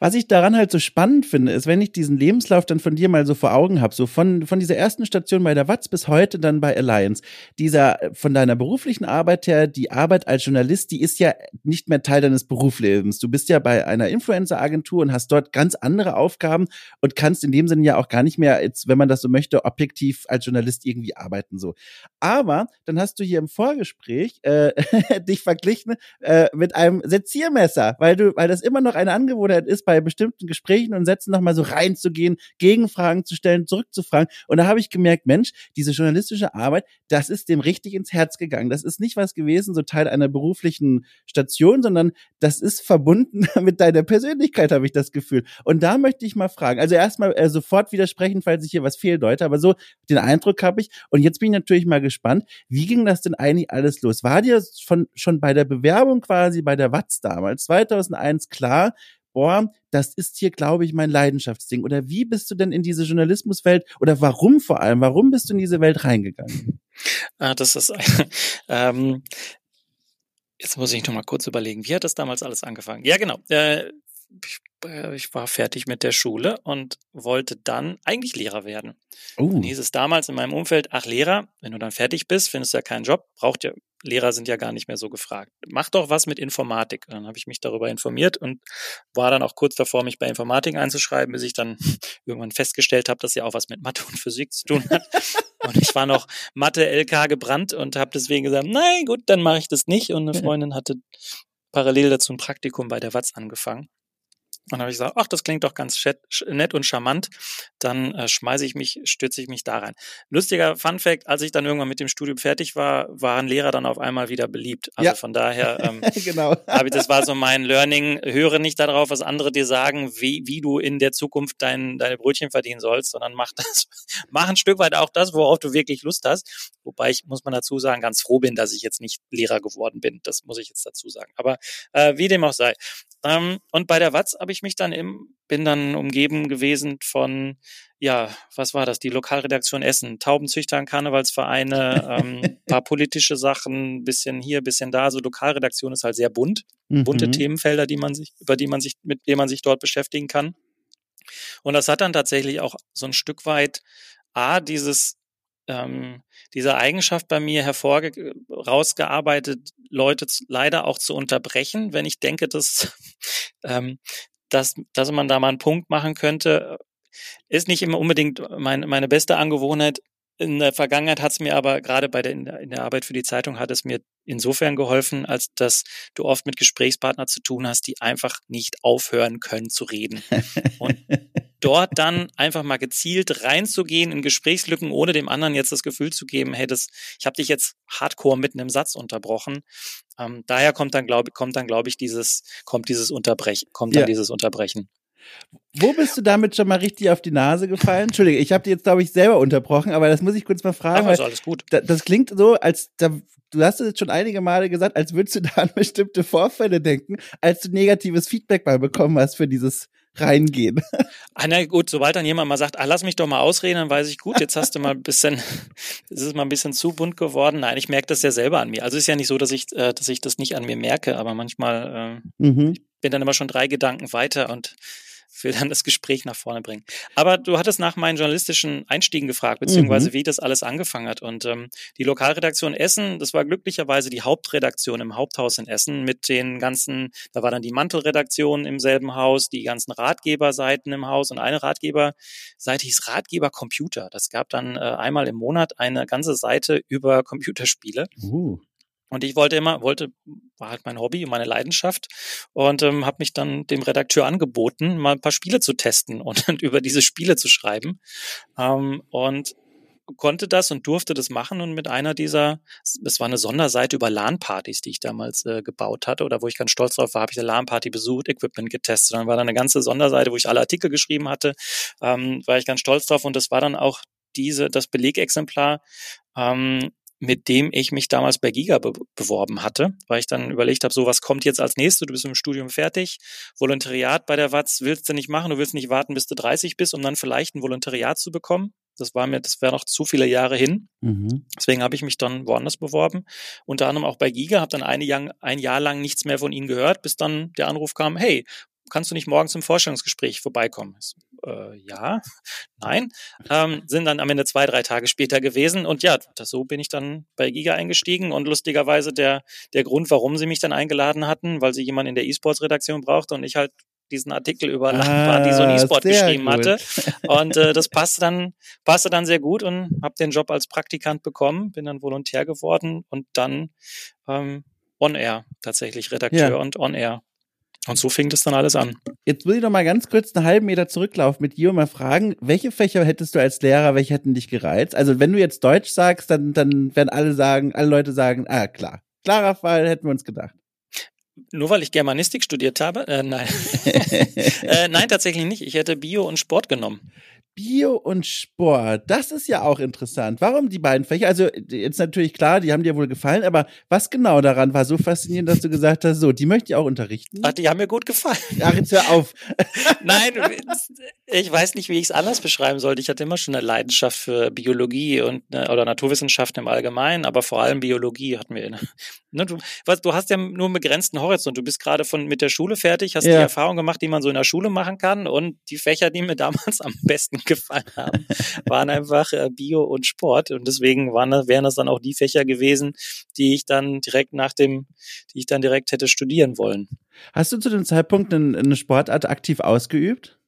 Was ich daran halt so spannend finde, ist, wenn ich diesen Lebenslauf dann von dir mal so vor Augen habe, so von, von dieser ersten Station bei der Watz bis heute dann bei Alliance, dieser von deiner beruflichen Arbeit her, die Arbeit als Journalist, die ist ja nicht mehr Teil deines Berufslebens. Du bist ja bei einer Influencer-Agentur und hast dort ganz andere Aufgaben und kannst in dem Sinne ja auch gar nicht mehr, jetzt, wenn man das so möchte, objektiv als Journalist irgendwie arbeiten so. Aber dann hast du hier im Vorgespräch äh, <laughs> dich verglichen äh, mit einem Seziermesser, weil du, weil das immer noch eine Angewohnheit Angewohnheit ist, bei bestimmten Gesprächen und Sätzen nochmal so reinzugehen, Gegenfragen zu stellen, zurückzufragen. Und da habe ich gemerkt, Mensch, diese journalistische Arbeit, das ist dem richtig ins Herz gegangen. Das ist nicht was gewesen, so Teil einer beruflichen Station, sondern das ist verbunden <laughs> mit deiner Persönlichkeit, habe ich das Gefühl. Und da möchte ich mal fragen, also erstmal äh, sofort widersprechen, falls ich hier was fehldeute, aber so den Eindruck habe ich. Und jetzt bin ich natürlich mal gespannt, wie ging das denn eigentlich alles los? War dir von, schon bei der Bewerbung quasi bei der Watz damals, 2001 klar, boah, das ist hier, glaube ich, mein Leidenschaftsding? Oder wie bist du denn in diese Journalismuswelt oder warum vor allem, warum bist du in diese Welt reingegangen? <laughs> Ah, das ist, <laughs> ähm, jetzt muss ich noch mal kurz überlegen, wie hat das damals alles angefangen? Ja, genau. Äh, ich, äh, ich, war fertig mit der Schule und wollte dann eigentlich Lehrer werden. Uh. Dann hieß es damals in meinem Umfeld, ach Lehrer, wenn du dann fertig bist, findest du ja keinen Job, braucht ja Lehrer sind ja gar nicht mehr so gefragt. Mach doch was mit Informatik. dann habe ich mich darüber informiert und war dann auch kurz davor, mich bei Informatik einzuschreiben, bis ich dann <laughs> irgendwann festgestellt habe, dass ja auch was mit Mathe und Physik zu tun hat. und ich war noch Mathe-LK gebrannt und habe deswegen gesagt, nein, gut, dann mache ich das nicht. Und eine Freundin hatte parallel dazu ein Praktikum bei der Watz angefangen. Und dann habe ich gesagt, ach, das klingt doch ganz nett und charmant. Dann äh, schmeiße ich mich, stürze ich mich da rein. Lustiger Fun Fact, als ich dann irgendwann mit dem Studium fertig war, waren Lehrer dann auf einmal wieder beliebt. Also ja. von daher, ähm, <laughs> genau. ich, das war so mein Learning. Höre nicht darauf, was andere dir sagen, wie, wie du in der Zukunft dein, deine Brötchen verdienen sollst, sondern mach <laughs> das, mach ein Stück weit auch das, worauf du wirklich Lust hast. Wobei ich, muss man dazu sagen, ganz froh bin, dass ich jetzt nicht Lehrer geworden bin. Das muss ich jetzt dazu sagen. Aber äh, wie dem auch sei. Ähm, und bei der Watz habe ich mich dann im, bin dann umgeben gewesen von, ja, was war das? Die Lokalredaktion Essen, Taubenzüchter und Karnevalsvereine, ähm, <laughs> paar politische Sachen, bisschen hier, bisschen da. So Lokalredaktion ist halt sehr bunt, mhm. bunte Themenfelder, die man sich, über die man sich, mit denen man sich dort beschäftigen kann. Und das hat dann tatsächlich auch so ein Stück weit A, dieses ähm, diese Eigenschaft bei mir herausgearbeitet, Leute leider auch zu unterbrechen, wenn ich denke, dass, <laughs> ähm, dass, dass man da mal einen Punkt machen könnte, ist nicht immer unbedingt mein, meine beste Angewohnheit. In der Vergangenheit hat es mir aber gerade bei der in, der in der Arbeit für die Zeitung hat es mir insofern geholfen, als dass du oft mit Gesprächspartnern zu tun hast, die einfach nicht aufhören können zu reden. Und dort dann einfach mal gezielt reinzugehen in Gesprächslücken, ohne dem anderen jetzt das Gefühl zu geben, hey, das, ich habe dich jetzt hardcore mitten im Satz unterbrochen. Ähm, daher kommt dann, glaube kommt dann, glaube ich, dieses, kommt dieses Unterbrechen, kommt dann ja. dieses Unterbrechen. Wo bist du damit schon mal richtig auf die Nase gefallen? Entschuldige, ich habe dich jetzt, glaube ich, selber unterbrochen, aber das muss ich kurz mal fragen. Ach, ist alles gut. Da, das klingt so, als da, du hast es jetzt schon einige Male gesagt, als würdest du da an bestimmte Vorfälle denken, als du negatives Feedback mal bekommen hast für dieses reingehen. Ah, na gut, sobald dann jemand mal sagt, ah, lass mich doch mal ausreden, dann weiß ich, gut, jetzt hast du mal ein bisschen, <laughs> es ist mal ein bisschen zu bunt geworden. Nein, ich merke das ja selber an mir. Also es ist ja nicht so, dass ich, äh, dass ich das nicht an mir merke, aber manchmal, äh, mhm. ich bin dann immer schon drei Gedanken weiter und will dann das Gespräch nach vorne bringen. Aber du hattest nach meinen journalistischen Einstiegen gefragt, beziehungsweise mhm. wie das alles angefangen hat. Und ähm, die Lokalredaktion Essen, das war glücklicherweise die Hauptredaktion im Haupthaus in Essen mit den ganzen, da war dann die Mantelredaktion im selben Haus, die ganzen Ratgeberseiten im Haus und eine Ratgeberseite hieß Ratgeber Computer. Das gab dann äh, einmal im Monat eine ganze Seite über Computerspiele. Uh. Und ich wollte immer, wollte, war halt mein Hobby und meine Leidenschaft und ähm, habe mich dann dem Redakteur angeboten, mal ein paar Spiele zu testen und, und <laughs> über diese Spiele zu schreiben. Ähm, und konnte das und durfte das machen und mit einer dieser, es war eine Sonderseite über LAN-Partys, die ich damals äh, gebaut hatte oder wo ich ganz stolz drauf war, habe ich eine LAN-Party besucht, Equipment getestet. Dann war da eine ganze Sonderseite, wo ich alle Artikel geschrieben hatte, ähm, war ich ganz stolz drauf und das war dann auch diese, das Belegexemplar, ähm, mit dem ich mich damals bei Giga be beworben hatte, weil ich dann überlegt habe, so was kommt jetzt als nächstes, du bist im Studium fertig, Volontariat bei der Watz willst du nicht machen, du willst nicht warten, bis du 30 bist, um dann vielleicht ein Volontariat zu bekommen. Das war mir, das wäre noch zu viele Jahre hin. Mhm. Deswegen habe ich mich dann woanders beworben. Unter anderem auch bei Giga, habe dann eine Jahr, ein Jahr lang nichts mehr von ihnen gehört, bis dann der Anruf kam, hey, kannst du nicht morgen zum Vorstellungsgespräch vorbeikommen? Äh, ja, nein. Ähm, sind dann am Ende zwei, drei Tage später gewesen. Und ja, das, so bin ich dann bei Giga eingestiegen. Und lustigerweise der, der Grund, warum sie mich dann eingeladen hatten, weil sie jemanden in der E-Sports-Redaktion brauchte und ich halt diesen Artikel über ah, die so ein E-Sport geschrieben gut. hatte. Und äh, das <laughs> passte dann, passte dann sehr gut und habe den Job als Praktikant bekommen, bin dann Volontär geworden und dann ähm, On-Air, tatsächlich Redakteur ja. und On-Air. Und so fing das dann alles an. Jetzt will ich noch mal ganz kurz einen halben Meter zurücklaufen mit dir und mal fragen, welche Fächer hättest du als Lehrer, welche hätten dich gereizt? Also wenn du jetzt Deutsch sagst, dann, dann werden alle sagen, alle Leute sagen, ah klar, klarer Fall, hätten wir uns gedacht. Nur weil ich Germanistik studiert habe? Äh, nein. <laughs> <laughs> äh, nein, tatsächlich nicht. Ich hätte Bio und Sport genommen. Bio und Sport, das ist ja auch interessant. Warum die beiden Fächer? Also jetzt natürlich klar, die haben dir wohl gefallen, aber was genau daran war so faszinierend, dass du gesagt hast, so, die möchte ich auch unterrichten? Ach, die haben mir gut gefallen. <laughs> Ach, jetzt hör auf. <laughs> Nein, ich weiß nicht, wie ich es anders beschreiben sollte. Ich hatte immer schon eine Leidenschaft für Biologie und ne, oder Naturwissenschaften im Allgemeinen, aber vor allem Biologie hat mir. <laughs> Ne, du, was, du hast ja nur einen begrenzten Horizont. Du bist gerade von mit der Schule fertig, hast ja. die Erfahrung gemacht, die man so in der Schule machen kann und die Fächer, die mir damals am besten gefallen haben, waren einfach äh, Bio und Sport. Und deswegen waren, wären das dann auch die Fächer gewesen, die ich dann direkt nach dem, die ich dann direkt hätte studieren wollen. Hast du zu dem Zeitpunkt eine Sportart aktiv ausgeübt?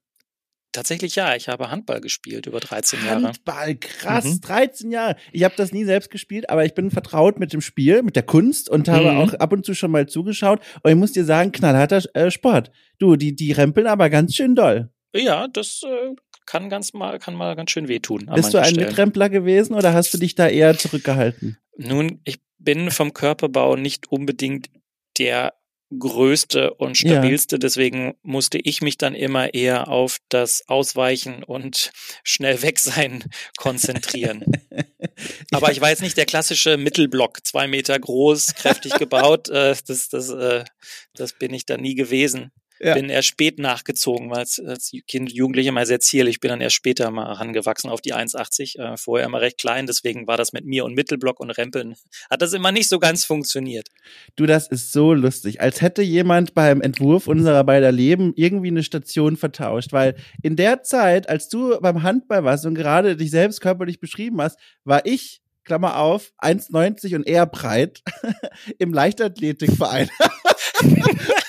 Tatsächlich ja, ich habe Handball gespielt über 13 Jahre. Handball, krass, mhm. 13 Jahre. Ich habe das nie selbst gespielt, aber ich bin vertraut mit dem Spiel, mit der Kunst und habe mhm. auch ab und zu schon mal zugeschaut. Und ich muss dir sagen, knallharter äh, Sport. Du, die, die rempeln aber ganz schön doll. Ja, das äh, kann ganz mal, kann mal ganz schön wehtun. Bist du ein Stellen. Mitrempler gewesen oder hast du dich da eher zurückgehalten? Nun, ich bin vom Körperbau nicht unbedingt der größte und stabilste. Ja. Deswegen musste ich mich dann immer eher auf das Ausweichen und schnell weg sein <laughs> konzentrieren. Aber ich war jetzt nicht der klassische Mittelblock, zwei Meter groß, kräftig gebaut. <laughs> Äh, das, das, äh, das bin ich da nie gewesen. Ja. Bin erst spät nachgezogen, weil als, als Kind, Jugendliche mal sehr zierlich, bin dann erst später mal herangewachsen auf die 1,80. Äh, vorher immer recht klein, deswegen war das mit mir und Mittelblock und Rempeln, <laughs> hat das immer nicht so ganz funktioniert. Du, das ist so lustig, als hätte jemand beim Entwurf unserer beider Leben irgendwie eine Station vertauscht, weil in der Zeit, als du beim Handball warst und gerade dich selbst körperlich beschrieben hast, war ich Klammer auf, 1,90 und eher breit <laughs> im Leichtathletikverein. <laughs>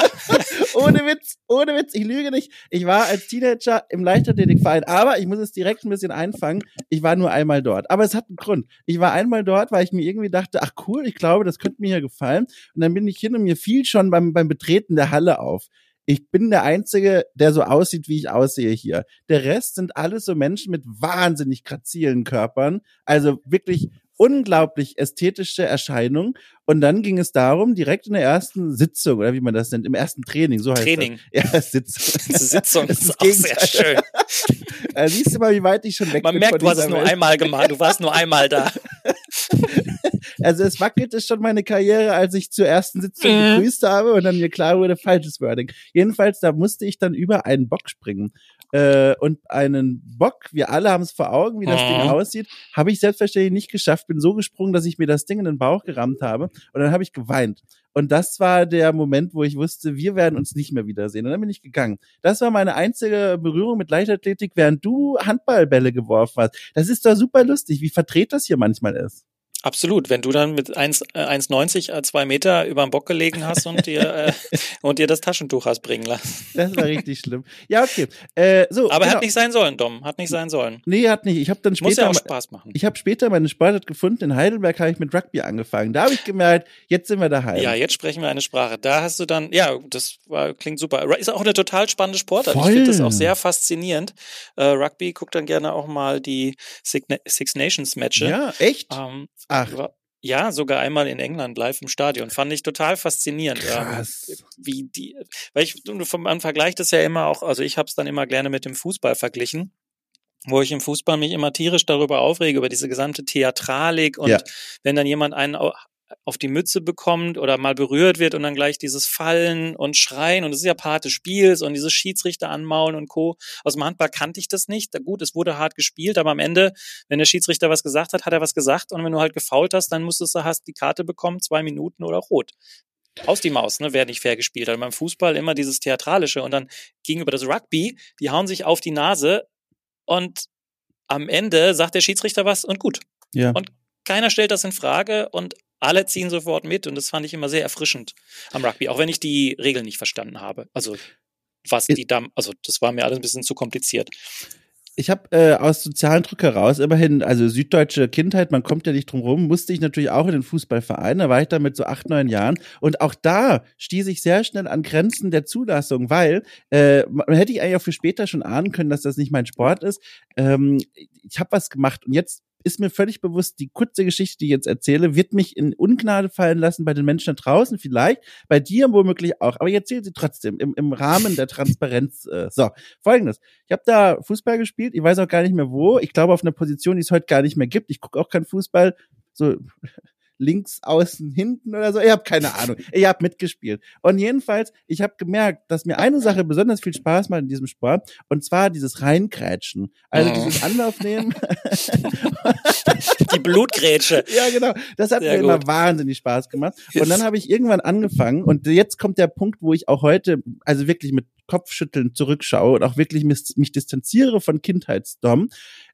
<laughs> ohne Witz, ohne Witz, ich lüge nicht. Ich war als Teenager im Leichtathletikverein, aber ich muss es direkt ein bisschen einfangen. Ich war nur einmal dort. Aber es hat einen Grund. Ich war einmal dort, weil ich mir irgendwie dachte, ach cool, ich glaube, das könnte mir hier gefallen. Und dann bin ich hin und mir fiel schon beim, beim Betreten der Halle auf. Ich bin der Einzige, der so aussieht, wie ich aussehe hier. Der Rest sind alles so Menschen mit wahnsinnig grazilen Körpern. Also wirklich unglaublich ästhetische Erscheinung. Und dann ging es darum, direkt in der ersten Sitzung, oder wie man das nennt, im ersten Training, so heißt Training. das. Ja, <laughs> Sitzung. <laughs> Sitzung das ist, auch sehr schön. äh, <laughs> siehst du mal, wie weit ich schon weg man bin. Man merkt, du hast es nur einmal gemacht, du warst nur einmal da. also es wackelte schon meine Karriere, als ich zur ersten Sitzung Mhm. begrüßt habe und dann mir klar wurde, falsches Wording. Jedenfalls, da musste ich dann über einen Bock springen. Äh, und einen Bock, wir alle haben es vor Augen, wie das Mhm. Ding aussieht, habe ich selbstverständlich nicht geschafft. Bin so gesprungen, dass ich mir das Ding in den Bauch gerammt habe und dann habe ich geweint. Und das war der Moment, wo ich wusste, wir werden uns nicht mehr wiedersehen. Und dann bin ich gegangen. Das war meine einzige Berührung mit Leichtathletik, während du Handballbälle geworfen hast. Das ist doch super lustig, wie verdreht das hier manchmal ist. Absolut. Wenn du dann mit 1, äh, 1,90, äh, zwei Meter über dem Bock gelegen hast und dir, äh, <laughs> und dir das Taschentuch hast bringen lassen. Das war richtig schlimm. Ja, okay. Äh, so, Aber genau. hat nicht sein sollen, Dom. Hat nicht sein sollen. Nee, hat nicht. Ich habe dann Muss ja später auch Spaß machen. ich habe später meine Sportart gefunden. In Heidelberg habe ich mit Rugby angefangen. Da habe ich gemerkt, jetzt sind wir daheim. Ja, jetzt sprechen wir eine Sprache. Da hast du dann, ja, das war, klingt super. Ist auch eine total spannende Sportart. Ich Voll. finde das auch sehr faszinierend. Äh, Rugby guckt dann gerne auch mal die Six Nations Matches. Ja, echt? Ähm, Ach, ja, sogar einmal in England live im Stadion. Fand ich total faszinierend. krass. Ähm, wie die, weil ich, man vergleicht das ja immer auch, also ich habe es dann immer gerne mit dem Fußball verglichen wo ich im Fußball mich immer tierisch darüber aufrege, über diese gesamte Theatralik und Ja. wenn dann jemand einen auf die Mütze bekommt oder mal berührt wird und dann gleich dieses Fallen und Schreien und das ist ja Part des Spiels und dieses Schiedsrichter anmaulen und Co. Aus dem Handball kannte ich das nicht. Gut, es wurde hart gespielt, aber am Ende, wenn der Schiedsrichter was gesagt hat, hat er was gesagt und wenn du halt gefault hast, dann musstest du hast die Karte bekommen, zwei Minuten oder rot. Aus die Maus, ne, wer nicht fair gespielt hat. Und beim Fußball immer dieses Theatralische und dann gegenüber das Rugby, die hauen sich auf die Nase und am Ende sagt der Schiedsrichter was und gut. Ja. Und keiner stellt das in Frage und alle ziehen sofort mit und das fand ich immer sehr erfrischend am Rugby, auch wenn ich die Regeln nicht verstanden habe. Also was die da, also das war mir alles ein bisschen zu kompliziert. ich habe äh, aus sozialen Druck heraus immerhin, also süddeutsche Kindheit, man kommt ja nicht drum rum, musste ich natürlich auch in den Fußballverein, da war ich dann mit so acht, neun Jahren und auch da stieß ich sehr schnell an Grenzen der Zulassung, weil äh, man hätte ich eigentlich auch für später schon ahnen können, dass das nicht mein Sport ist. Ähm, ich habe was gemacht und jetzt ist mir völlig bewusst, die kurze Geschichte, die ich jetzt erzähle, wird mich in Ungnade fallen lassen bei den Menschen da draußen vielleicht, bei dir womöglich auch, aber ich erzähle sie trotzdem im, im Rahmen der Transparenz. Äh, so, folgendes. Ich habe da Fußball gespielt, ich weiß auch gar nicht mehr wo. Ich glaube auf einer Position, die es heute gar nicht mehr gibt. Ich gucke auch keinen Fußball. So links, außen, hinten oder so. Ich habe keine Ahnung. Ich habe mitgespielt. Und jedenfalls, ich habe gemerkt, dass mir eine Sache besonders viel Spaß macht in diesem Sport, und zwar dieses Reinkrätschen. Also Mhm. dieses Anlauf nehmen. Die Blutgrätsche. <laughs> ja, genau. Das hat Sehr mir immer gut. wahnsinnig Spaß gemacht. Und dann habe ich irgendwann angefangen und jetzt kommt der Punkt, wo ich auch heute, also wirklich mit Kopfschütteln zurückschaue und auch wirklich mich, mich distanziere von Kindheitsdom.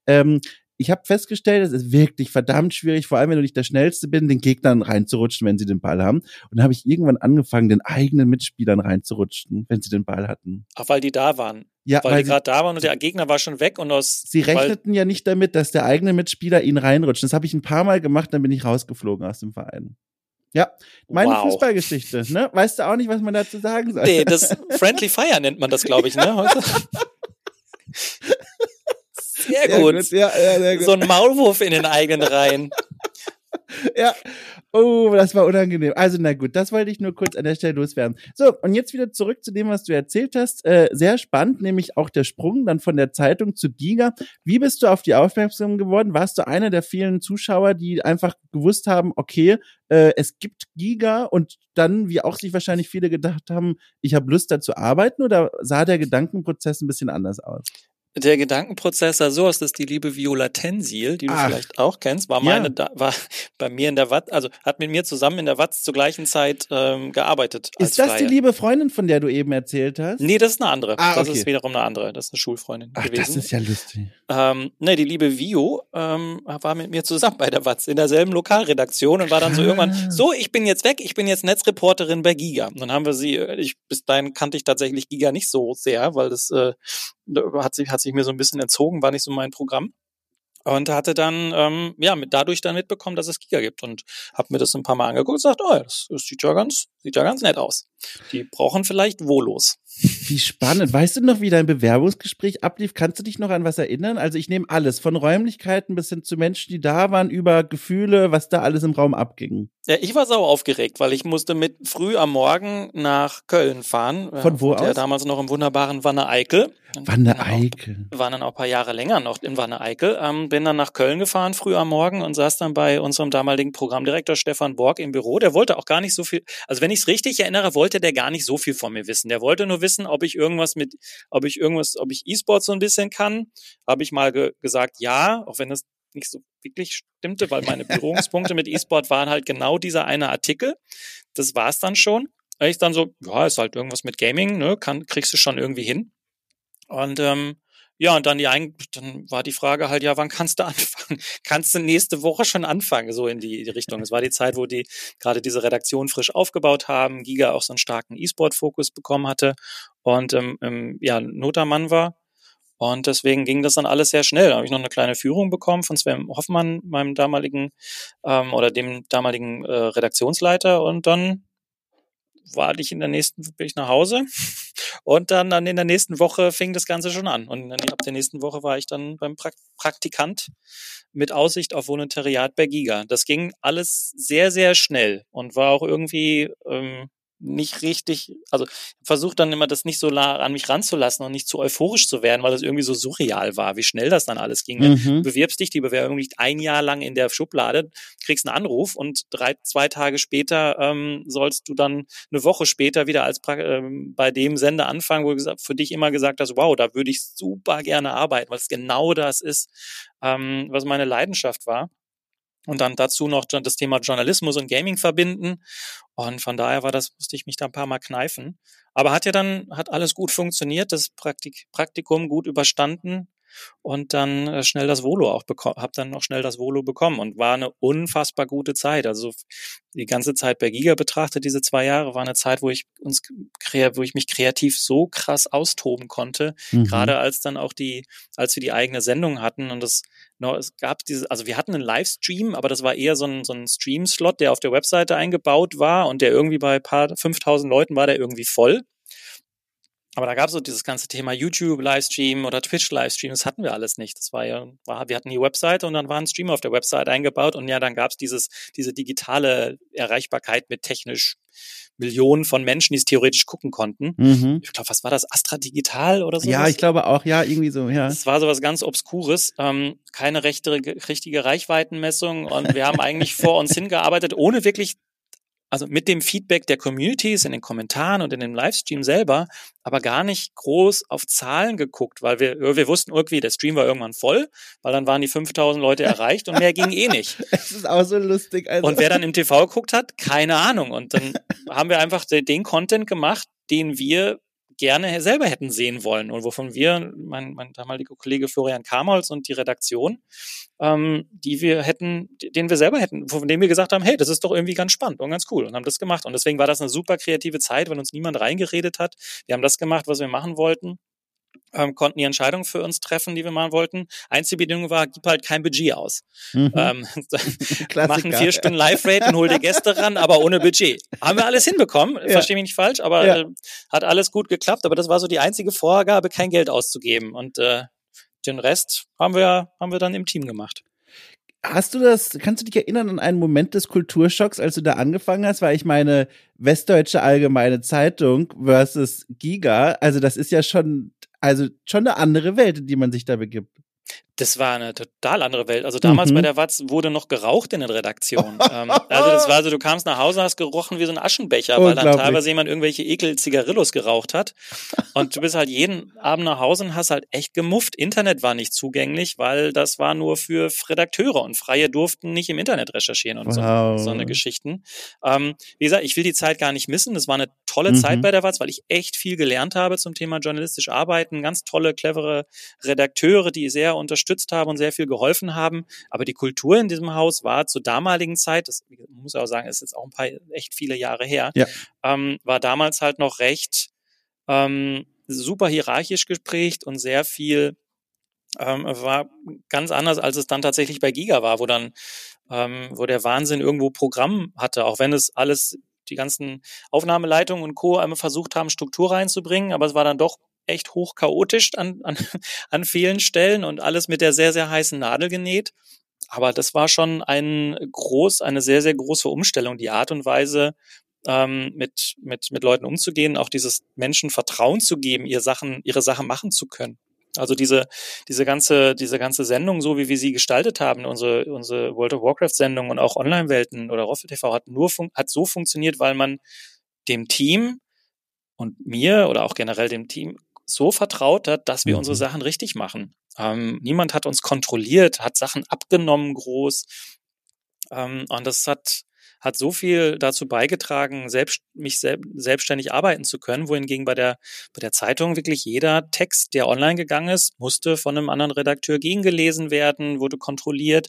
Ähm, ich habe festgestellt, es ist wirklich verdammt schwierig, vor allem wenn du nicht der Schnellste bist, den Gegnern reinzurutschen, wenn sie den Ball haben. Und dann habe ich irgendwann angefangen, den eigenen Mitspielern reinzurutschen, wenn sie den Ball hatten. Auch weil die da waren. Ja, Weil, weil die gerade da waren und der Gegner war schon weg und aus. sie rechneten ja nicht damit, dass der eigene Mitspieler ihn reinrutscht. Das habe ich ein paar Mal gemacht, dann bin ich rausgeflogen aus dem Verein. Ja, meine wow. Fußballgeschichte, ne? Weißt du auch nicht, was man dazu sagen soll? Nee, das Friendly Fire nennt man das, glaube ich, ne? Heute. <laughs> <laughs> Sehr Ja, gut. Ja, ja, sehr gut. So ein Maulwurf in den eigenen Reihen. <laughs> ja. Oh, das war unangenehm. Also, na gut, das wollte ich nur kurz an der Stelle loswerden. So, und jetzt wieder zurück zu dem, was du erzählt hast. Äh, sehr spannend, nämlich auch der Sprung dann von der Zeitung zu Giga. Wie bist du auf die aufmerksam geworden? Warst du einer der vielen Zuschauer, die einfach gewusst haben, okay, äh, es gibt Giga und dann, wie auch sich wahrscheinlich viele gedacht haben, ich habe Lust da zu arbeiten oder sah der Gedankenprozess ein bisschen anders aus? Der Gedankenprozess sah so aus, dass die liebe Viola Tensil, die du Ach. vielleicht auch kennst, war Ja. meine, da, war <laughs> bei mir in der Watz, also hat mit mir zusammen in der Watz zur gleichen Zeit ähm, gearbeitet. Ist das Freie. die liebe Freundin, von der du eben erzählt hast? Nee, das ist eine andere. Ah, Das okay. ist wiederum eine andere. Das ist eine Schulfreundin Ach, gewesen. das ist ja lustig. Ähm, ne, die liebe Vio ähm, war mit mir zusammen bei der Watz in derselben Lokalredaktion und war dann so irgendwann, Krass. so, ich bin jetzt weg, ich bin jetzt Netzreporterin bei Giga. Und dann haben wir sie, äh, ich, bis dahin kannte ich tatsächlich Giga nicht so sehr, weil das äh, hat, sich, hat sich mir so ein bisschen entzogen, war nicht so mein Programm. Und hatte dann, ähm, ja, mit, dadurch dann mitbekommen, dass es Giga gibt und habe mir das ein paar Mal angeguckt und gesagt, oh, das, das sieht ja ganz, sieht ja ganz nett aus. Die brauchen vielleicht Volos. Wie spannend. Weißt du noch, wie dein Bewerbungsgespräch ablief? Kannst du dich noch an was erinnern? Also ich nehme alles, von Räumlichkeiten bis hin zu Menschen, die da waren, über Gefühle, was da alles im Raum abging. Ja, ich war sau aufgeregt, weil ich musste mit früh am Morgen nach Köln fahren. Von wo aus? Ja, damals noch im wunderbaren Wanne Eickel. Wanne Eickel. Waren dann auch ein paar Jahre länger noch in Wanne Eickel. Ähm, bin dann nach Köln gefahren, früh am Morgen und saß dann bei unserem damaligen Programmdirektor Stefan Borg im Büro. Der wollte auch gar nicht so viel, also wenn ich es richtig erinnere, wollte der gar nicht so viel von mir wissen. Der wollte nur wissen, ob ich irgendwas mit, ob ich irgendwas, ob ich E-Sport so ein bisschen kann. Habe ich mal ge gesagt, ja, auch wenn das nicht so wirklich stimmte, weil meine <laughs> Berührungspunkte mit E-Sport waren halt genau dieser eine Artikel. Das war es dann schon. Ich dann so, ja, ist halt irgendwas mit Gaming, ne, kann, kriegst du schon irgendwie hin. Und ähm, ja, und dann, die, dann war die Frage halt, ja, wann kannst du anfangen? <laughs> Kannst du nächste Woche schon anfangen, so in die, die Richtung. Es war die Zeit, wo die gerade diese Redaktion frisch aufgebaut haben, Giga auch so einen starken E-Sport-Fokus bekommen hatte und ähm, ähm, ja, Notermann war. Und deswegen ging das dann alles sehr schnell. Da habe ich noch eine kleine Führung bekommen von Sven Hoffmann, meinem damaligen ähm, oder dem damaligen äh, Redaktionsleiter. Und dann war ich in der nächsten, bin ich nach Hause. Und dann, dann in der nächsten Woche fing das Ganze schon an. Und ab der nächsten Woche war ich dann beim Praktikant mit Aussicht auf Volontariat bei Giga. Das ging alles sehr, sehr schnell und war auch irgendwie ähm, nicht richtig, also versucht dann immer das nicht so an mich ranzulassen und nicht zu euphorisch zu werden, weil das irgendwie so surreal war, wie schnell das dann alles ging. Mhm. Du bewirbst dich, die Bewerbung liegt ein Jahr lang in der Schublade, kriegst einen Anruf und drei, zwei Tage später ähm, sollst du dann eine Woche später wieder als ähm, bei dem Sender anfangen, wo du für dich immer gesagt hast, wow, da würde ich super gerne arbeiten, weil es genau das ist, ähm, was meine Leidenschaft war und dann dazu noch das Thema Journalismus und Gaming verbinden. Und von daher war das, musste ich mich da ein paar Mal kneifen. Aber hat ja dann, hat alles gut funktioniert, das Praktik Praktikum gut überstanden und dann äh, schnell das Volo auch bekommen, habe dann noch schnell das Volo bekommen und war eine unfassbar gute Zeit. Also die ganze Zeit bei Giga betrachtet, diese zwei Jahre, war eine Zeit, wo ich uns, wo ich mich kreativ so krass austoben konnte. Mhm. Gerade als dann auch die, als wir die eigene Sendung hatten und das, no, es gab diese, also wir hatten einen Livestream, aber das war eher so ein, so ein Stream-Slot, der auf der Webseite eingebaut war und der irgendwie bei paar 5000 Leuten war der irgendwie voll. Aber da gab es so dieses ganze Thema YouTube-Livestream oder Twitch-Livestream, das hatten wir alles nicht. Das war ja, war, wir hatten die Webseite und dann war ein Stream auf der Webseite eingebaut und ja, dann gab es dieses, diese digitale Erreichbarkeit mit technisch Millionen von Menschen, die es theoretisch gucken konnten. Mhm. Ich glaube, was war das? Astra Digital oder so? Ja, ich glaube auch, ja, irgendwie so, ja. Das war so was ganz Obskures, ähm, keine rechte, richtige Reichweitenmessung und wir haben eigentlich vor uns hingearbeitet, ohne wirklich also mit dem Feedback der Communities in den Kommentaren und in dem Livestream selber, aber gar nicht groß auf Zahlen geguckt, weil wir, wir wussten irgendwie, der Stream war irgendwann voll, weil dann waren die 5000 Leute erreicht und mehr ging eh nicht. <laughs> Es ist auch so lustig. Also. Und wer dann im TV geguckt hat, keine Ahnung. Und dann <laughs> haben wir einfach den Content gemacht, den wir gerne selber hätten sehen wollen und wovon wir, mein, mein damaliger Kollege Florian Kamholz und die Redaktion, ähm, die wir hätten, den wir selber hätten, von dem wir gesagt haben, hey, das ist doch irgendwie ganz spannend und ganz cool und haben das gemacht. Und deswegen war das eine super kreative Zeit, weil uns niemand reingeredet hat. Wir haben das gemacht, was wir machen wollten ähm, konnten die Entscheidung für uns treffen, die wir machen wollten. Einzige Bedingung war, gib halt kein Budget aus. Mhm. Ähm, <laughs> machen vier Stunden Live-Rate und hol die Gäste ran, aber ohne Budget. Haben wir alles hinbekommen, ja. verstehe mich nicht falsch, aber ja. äh, hat alles gut geklappt. Aber das war so die einzige Vorgabe, kein Geld auszugeben. Und äh, den Rest haben wir, haben wir dann im Team gemacht. Hast du das, kannst du dich erinnern an einen Moment des Kulturschocks, als du da angefangen hast? Weil ich meine, Westdeutsche Allgemeine Zeitung versus Giga, also das ist ja schon also schon eine andere Welt, in die man sich da begibt. Das war eine total andere Welt. Also damals mhm. bei der Watz wurde noch geraucht in den Redaktionen. <laughs> ähm, also das war so, du kamst nach Hause, hast gerochen wie so ein Aschenbecher, weil dann teilweise jemand irgendwelche Ekel-Zigarillos geraucht hat. Und du bist halt jeden Abend nach Hause und hast halt echt gemufft. Internet war nicht zugänglich, weil das war nur für Redakteure und Freie durften nicht im Internet recherchieren und wow. so, so eine Geschichten. Ähm, wie gesagt, ich will die Zeit gar nicht missen. Das war eine tolle mhm. Zeit bei der Watz, weil ich echt viel gelernt habe zum Thema journalistisch arbeiten. Ganz tolle, clevere Redakteure, die sehr unterstützt haben und sehr viel geholfen haben. Aber die Kultur in diesem Haus war zur damaligen Zeit, das muss ich auch sagen, ist jetzt auch ein paar echt viele Jahre her, ja. ähm, war damals halt noch recht ähm, super hierarchisch geprägt und sehr viel ähm, war ganz anders, als es dann tatsächlich bei Giga war, wo dann, ähm, wo der Wahnsinn irgendwo Programm hatte, auch wenn es alles die ganzen Aufnahmeleitungen und Co. einmal versucht haben, Struktur reinzubringen, aber es war dann doch echt hoch chaotisch an, an, <laughs> an vielen Stellen und alles mit der sehr, sehr heißen Nadel genäht. Aber das war schon ein groß, eine sehr, sehr große Umstellung, die Art und Weise, ähm, mit, mit, mit Leuten umzugehen, auch dieses Menschen Vertrauen zu geben, ihr Sachen, ihre Sachen machen zu können. Also diese, diese ganze, diese ganze Sendung, so wie wir sie gestaltet haben, unsere, unsere World of Warcraft Sendung und auch Online-Welten oder Roffel TV hat nur, hat so funktioniert, weil man dem Team und mir oder auch generell dem Team so vertraut hat, dass wir mhm. unsere Sachen richtig machen. Ähm, niemand hat uns kontrolliert, hat Sachen abgenommen groß. Ähm, und das hat, hat so viel dazu beigetragen, selbst, mich sel selbstständig arbeiten zu können, wohingegen bei der, bei der Zeitung wirklich jeder Text, der online gegangen ist, musste von einem anderen Redakteur gegengelesen werden, wurde kontrolliert.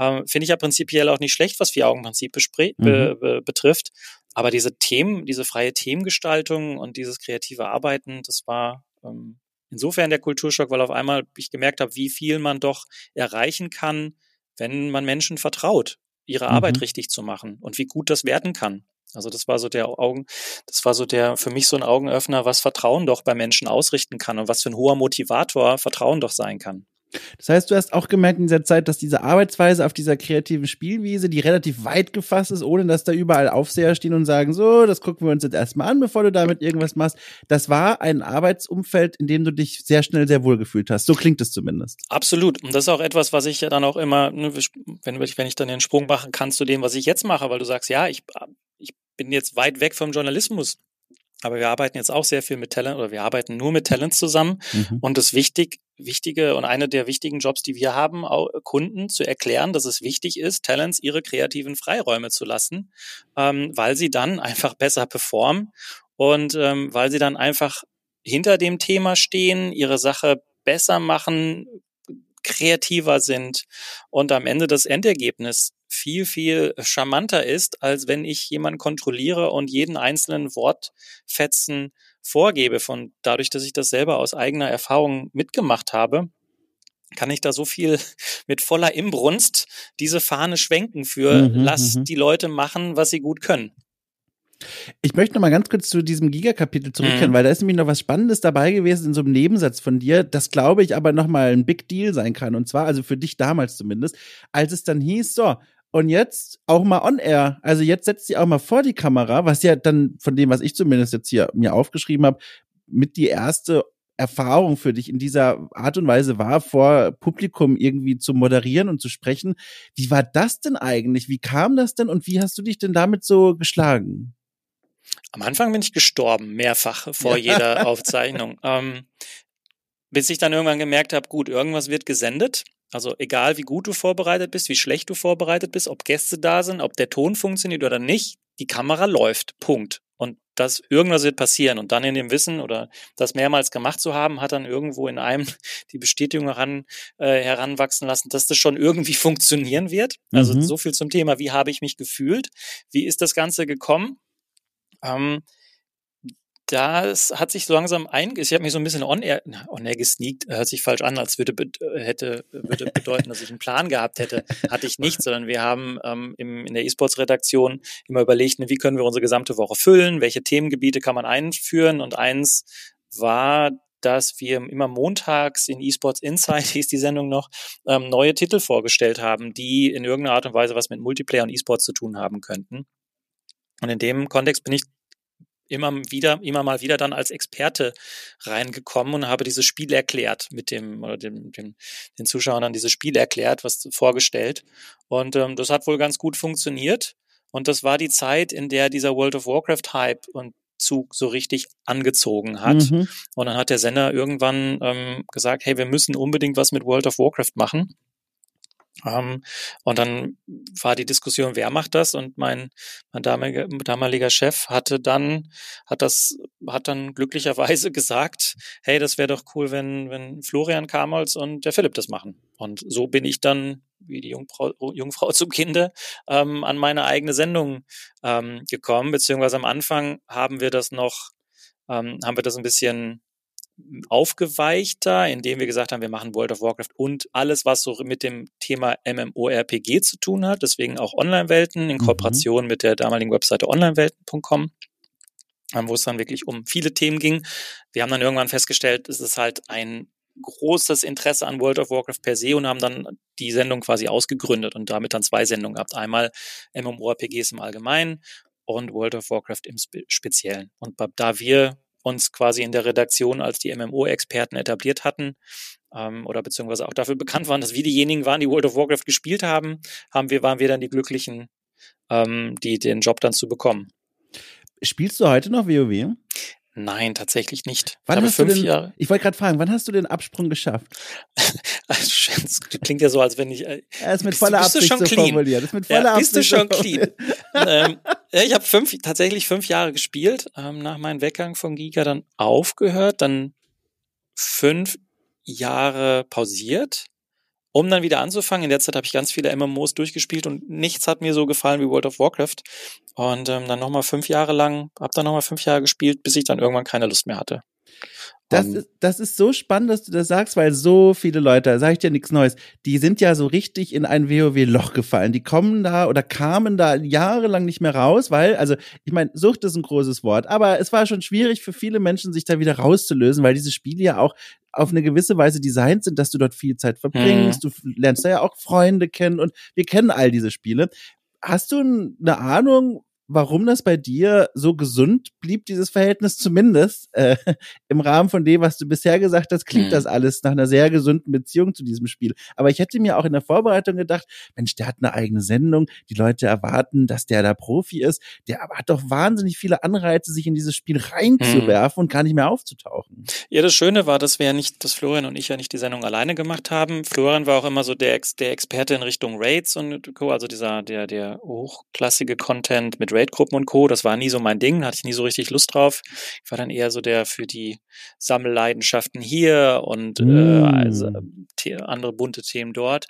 Ähm, Finde ich ja prinzipiell auch nicht schlecht, was Vier-Augen-Prinzip mhm. be betrifft. Aber diese Themen, diese freie Themengestaltung und dieses kreative Arbeiten, das war ähm, insofern der Kulturschock, weil auf einmal ich gemerkt habe, wie viel man doch erreichen kann, wenn man Menschen vertraut, ihre Arbeit mhm. richtig zu machen und wie gut das werden kann. Also das war so der Augen, das war so der für mich so ein Augenöffner, was Vertrauen doch bei Menschen ausrichten kann und was für ein hoher Motivator Vertrauen doch sein kann. Das heißt, du hast auch gemerkt in dieser Zeit, dass diese Arbeitsweise auf dieser kreativen Spielwiese, die relativ weit gefasst ist, ohne dass da überall Aufseher stehen und sagen, so, das gucken wir uns jetzt erstmal an, bevor du damit irgendwas machst. Das war ein Arbeitsumfeld, in dem du dich sehr schnell sehr wohl gefühlt hast. So klingt es zumindest. Absolut. Und das ist auch etwas, was ich ja dann auch immer, ne, wenn, wenn ich dann den Sprung machen kann zu dem, was ich jetzt mache, weil du sagst, ja, ich, ich bin jetzt weit weg vom Journalismus. Aber wir arbeiten jetzt auch sehr viel mit Talent oder wir arbeiten nur mit Talents zusammen. Mhm. Und das wichtig, wichtige und eine der wichtigen Jobs, die wir haben, Kunden zu erklären, dass es wichtig ist, Talents ihre kreativen Freiräume zu lassen, ähm, weil sie dann <laughs> einfach besser performen und ähm, weil sie dann einfach hinter dem Thema stehen, ihre Sache besser machen, kreativer sind und am Ende das Endergebnis viel, viel charmanter ist, als wenn ich jemanden kontrolliere und jeden einzelnen Wortfetzen vorgebe. Von dadurch, dass ich das selber aus eigener Erfahrung mitgemacht habe, kann ich da so viel <laughs> mit voller Imbrunst diese Fahne schwenken für mhm, lass mhm. die Leute machen, was sie gut können. Ich möchte noch mal ganz kurz zu diesem Giga-Kapitel zurückkehren, mhm. weil da ist nämlich noch was Spannendes dabei gewesen in so einem Nebensatz von dir, das glaube ich aber noch mal ein Big Deal sein kann. Und zwar, also für dich damals zumindest, als es dann hieß, so, und jetzt auch mal on air. Also jetzt setzt sie auch mal vor die Kamera, was ja dann von dem, was ich zumindest jetzt hier mir aufgeschrieben habe, mit die erste Erfahrung für dich in dieser Art und Weise war, vor Publikum irgendwie zu moderieren und zu sprechen. Wie war das denn eigentlich? Wie kam das denn und wie hast du dich denn damit so geschlagen? Am Anfang bin ich gestorben, mehrfach vor ja. jeder Aufzeichnung. Ähm, bis ich dann irgendwann gemerkt habe, gut, irgendwas wird gesendet. Also egal wie gut du vorbereitet bist, wie schlecht du vorbereitet bist, ob Gäste da sind, ob der Ton funktioniert oder nicht, die Kamera läuft. Punkt. Und das irgendwas wird passieren. Und dann in dem Wissen oder das mehrmals gemacht zu haben, hat dann irgendwo in einem <laughs> die Bestätigung heran, äh, heranwachsen lassen, dass das schon irgendwie <laughs> funktionieren wird. Also mhm. so viel zum Thema, wie habe ich mich gefühlt? Wie ist das Ganze gekommen? Ähm, das hat sich so langsam ein, ich habe mich so ein bisschen on-air, on-air gesneakt, hört sich falsch an, als würde, hätte, würde bedeuten, dass ich einen Plan gehabt hätte. Hatte ich nicht, sondern wir haben ähm, im, in der E-Sports-Redaktion immer überlegt, ne, wie können wir unsere gesamte Woche füllen, welche Themengebiete kann man einführen und eins war dass wir immer montags in eSports Insight, <laughs> hieß die Sendung noch, ähm, neue Titel vorgestellt haben, die in irgendeiner Art und Weise was mit Multiplayer und eSports zu tun haben könnten. Und in dem Kontext bin ich immer wieder, immer mal wieder dann als Experte reingekommen und habe dieses Spiel erklärt mit dem, oder dem, dem den Zuschauern dann dieses Spiel erklärt, was vorgestellt. Und ähm, das hat wohl ganz gut funktioniert. Und das war die Zeit, in der dieser World of Warcraft Hype und Zug so richtig angezogen hat. Mhm. Und dann hat der Sender irgendwann ähm, gesagt, hey, wir müssen unbedingt was mit World of Warcraft machen. Ähm, und dann war die Diskussion, wer macht das? Und mein, mein damaliger, damaliger Chef hatte dann, hat das, hat dann glücklicherweise <laughs> gesagt, hey, das wäre doch cool, wenn, wenn Florian Kamholz und der Philipp das machen. Und so bin ich dann, wie die Jungfrau, Jungfrau zum Kinde, ähm, an meine eigene Sendung ähm, gekommen, beziehungsweise am Anfang haben wir das noch, ähm, haben wir das ein bisschen aufgeweichter, indem wir gesagt haben, wir machen World of Warcraft und alles, was so mit dem Thema MMORPG zu tun hat, deswegen auch Online-Welten in mhm. Kooperation mhm. mit der damaligen Webseite onlinewelten.com wo es dann wirklich um viele Themen ging. Wir haben dann irgendwann festgestellt, es ist halt ein großes Interesse an World of Warcraft per se und haben dann die Sendung quasi ausgegründet und damit dann zwei Sendungen gehabt. Einmal MMORPGs im Allgemeinen und World of Warcraft im Spe Speziellen. Und da wir uns quasi in der Redaktion als die MMO-Experten etabliert hatten, ähm, oder beziehungsweise auch dafür bekannt waren, dass wir diejenigen waren, die World of Warcraft gespielt haben, haben wir, waren wir dann die Glücklichen, ähm, die den Job dann zu bekommen. Spielst du heute noch WoW? Nein, tatsächlich nicht. Wann hast fünf du denn, Jahre. Ich wollte gerade fragen, wann hast du den Absprung geschafft? <laughs> das klingt ja so, als wenn ich. Äh, er ist mit voller bist, Absicht bist du schon so clean. formuliert. ist mit voller ja, Absicht bist du schon clean. ähm, ich habe fünf, tatsächlich fünf Jahre gespielt, ähm, nach meinem Weggang von Giga dann aufgehört, dann fünf Jahre pausiert um dann wieder anzufangen. In der Zeit habe ich ganz viele MMOs durchgespielt und nichts hat mir so gefallen wie World of Warcraft. Und ähm, dann nochmal fünf Jahre lang, habe dann nochmal fünf Jahre gespielt, bis ich dann irgendwann keine Lust mehr hatte. Das, um, ist, das ist so spannend, dass du das sagst, weil so viele Leute, sage ich dir nichts Neues, die sind ja so richtig in ein WoW-Loch gefallen. Die kommen da oder kamen da jahrelang nicht mehr raus, weil, also ich meine, Sucht ist ein großes Wort, aber es war schon schwierig für viele Menschen, sich da wieder rauszulösen, weil diese Spiele ja auch auf eine gewisse Weise designt sind, dass du dort viel Zeit verbringst, mhm. du lernst da ja auch Freunde kennen und wir kennen all diese Spiele. Hast du eine Ahnung, warum das bei dir so gesund blieb, dieses Verhältnis zumindest äh, <laughs> im Rahmen von dem, was du bisher gesagt hast, klingt mhm. das alles nach einer sehr gesunden Beziehung zu diesem Spiel. Aber ich hätte mir auch in der Vorbereitung gedacht, Mensch, der hat eine eigene Sendung, die Leute erwarten, dass der da Profi ist, der aber hat doch wahnsinnig viele Anreize, sich in dieses Spiel reinzuwerfen mhm. und gar nicht mehr aufzutauchen. Ja, das Schöne war, dass wir ja nicht, dass Florian und ich ja nicht die Sendung alleine gemacht haben. Florian war auch immer so der, Ex der Experte in Richtung Raids und Co., also dieser, der, der hochklassige Content mit Raid-Gruppen und Co. Das war nie so mein Ding, hatte ich nie so richtig Lust drauf. Ich war dann eher so der für die Sammelleidenschaften hier und mm. äh, also, andere bunte Themen dort.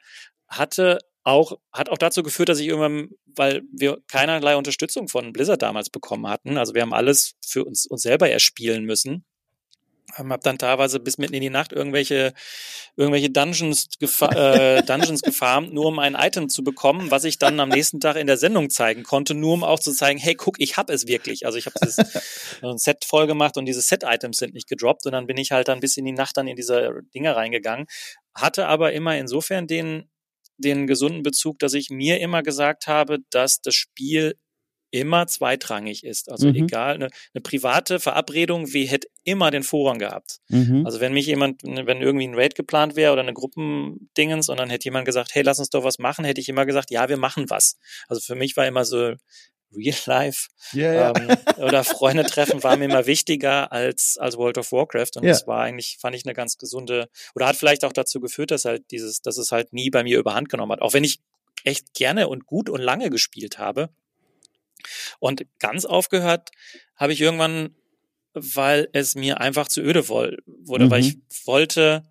Hatte auch, hat auch dazu geführt, dass ich irgendwann, weil wir keinerlei Unterstützung von Blizzard damals bekommen hatten, also wir haben alles für uns, uns selber erspielen müssen ähm, habe dann teilweise bis mitten in die Nacht irgendwelche irgendwelche Dungeons, gefa äh, <laughs> Dungeons gefarmt, nur um ein Item zu bekommen, was ich dann am nächsten Tag in der Sendung zeigen konnte, nur um auch zu zeigen, hey, guck, ich hab es wirklich. Also ich habe dieses ein <laughs> Set voll gemacht und diese Set-Items sind nicht gedroppt und dann bin ich halt dann bis in die Nacht dann in diese Dinge reingegangen, hatte aber immer insofern den den gesunden Bezug, dass ich mir immer gesagt habe, dass das Spiel immer zweitrangig ist. Also mhm. egal, eine, eine, private Verabredung, wie hätte immer den Vorrang gehabt. Mhm. Also wenn mich jemand, ne, wenn irgendwie ein Raid geplant wäre oder eine Gruppendingens und dann hätte jemand gesagt, hey, lass uns doch was machen, hätte ich immer gesagt, ja, wir machen was. Also für mich war immer so Real Life yeah, ähm, oder Freunde treffen war mir immer wichtiger als, als World of Warcraft. Und yeah. das war eigentlich, fand ich eine ganz gesunde, oder hat vielleicht auch dazu geführt, dass halt dieses, dass es halt nie bei mir überhand genommen hat. Auch wenn ich echt gerne und gut und lange gespielt habe. Und ganz aufgehört habe ich irgendwann, weil es mir einfach zu öde wurde, mhm. weil ich wollte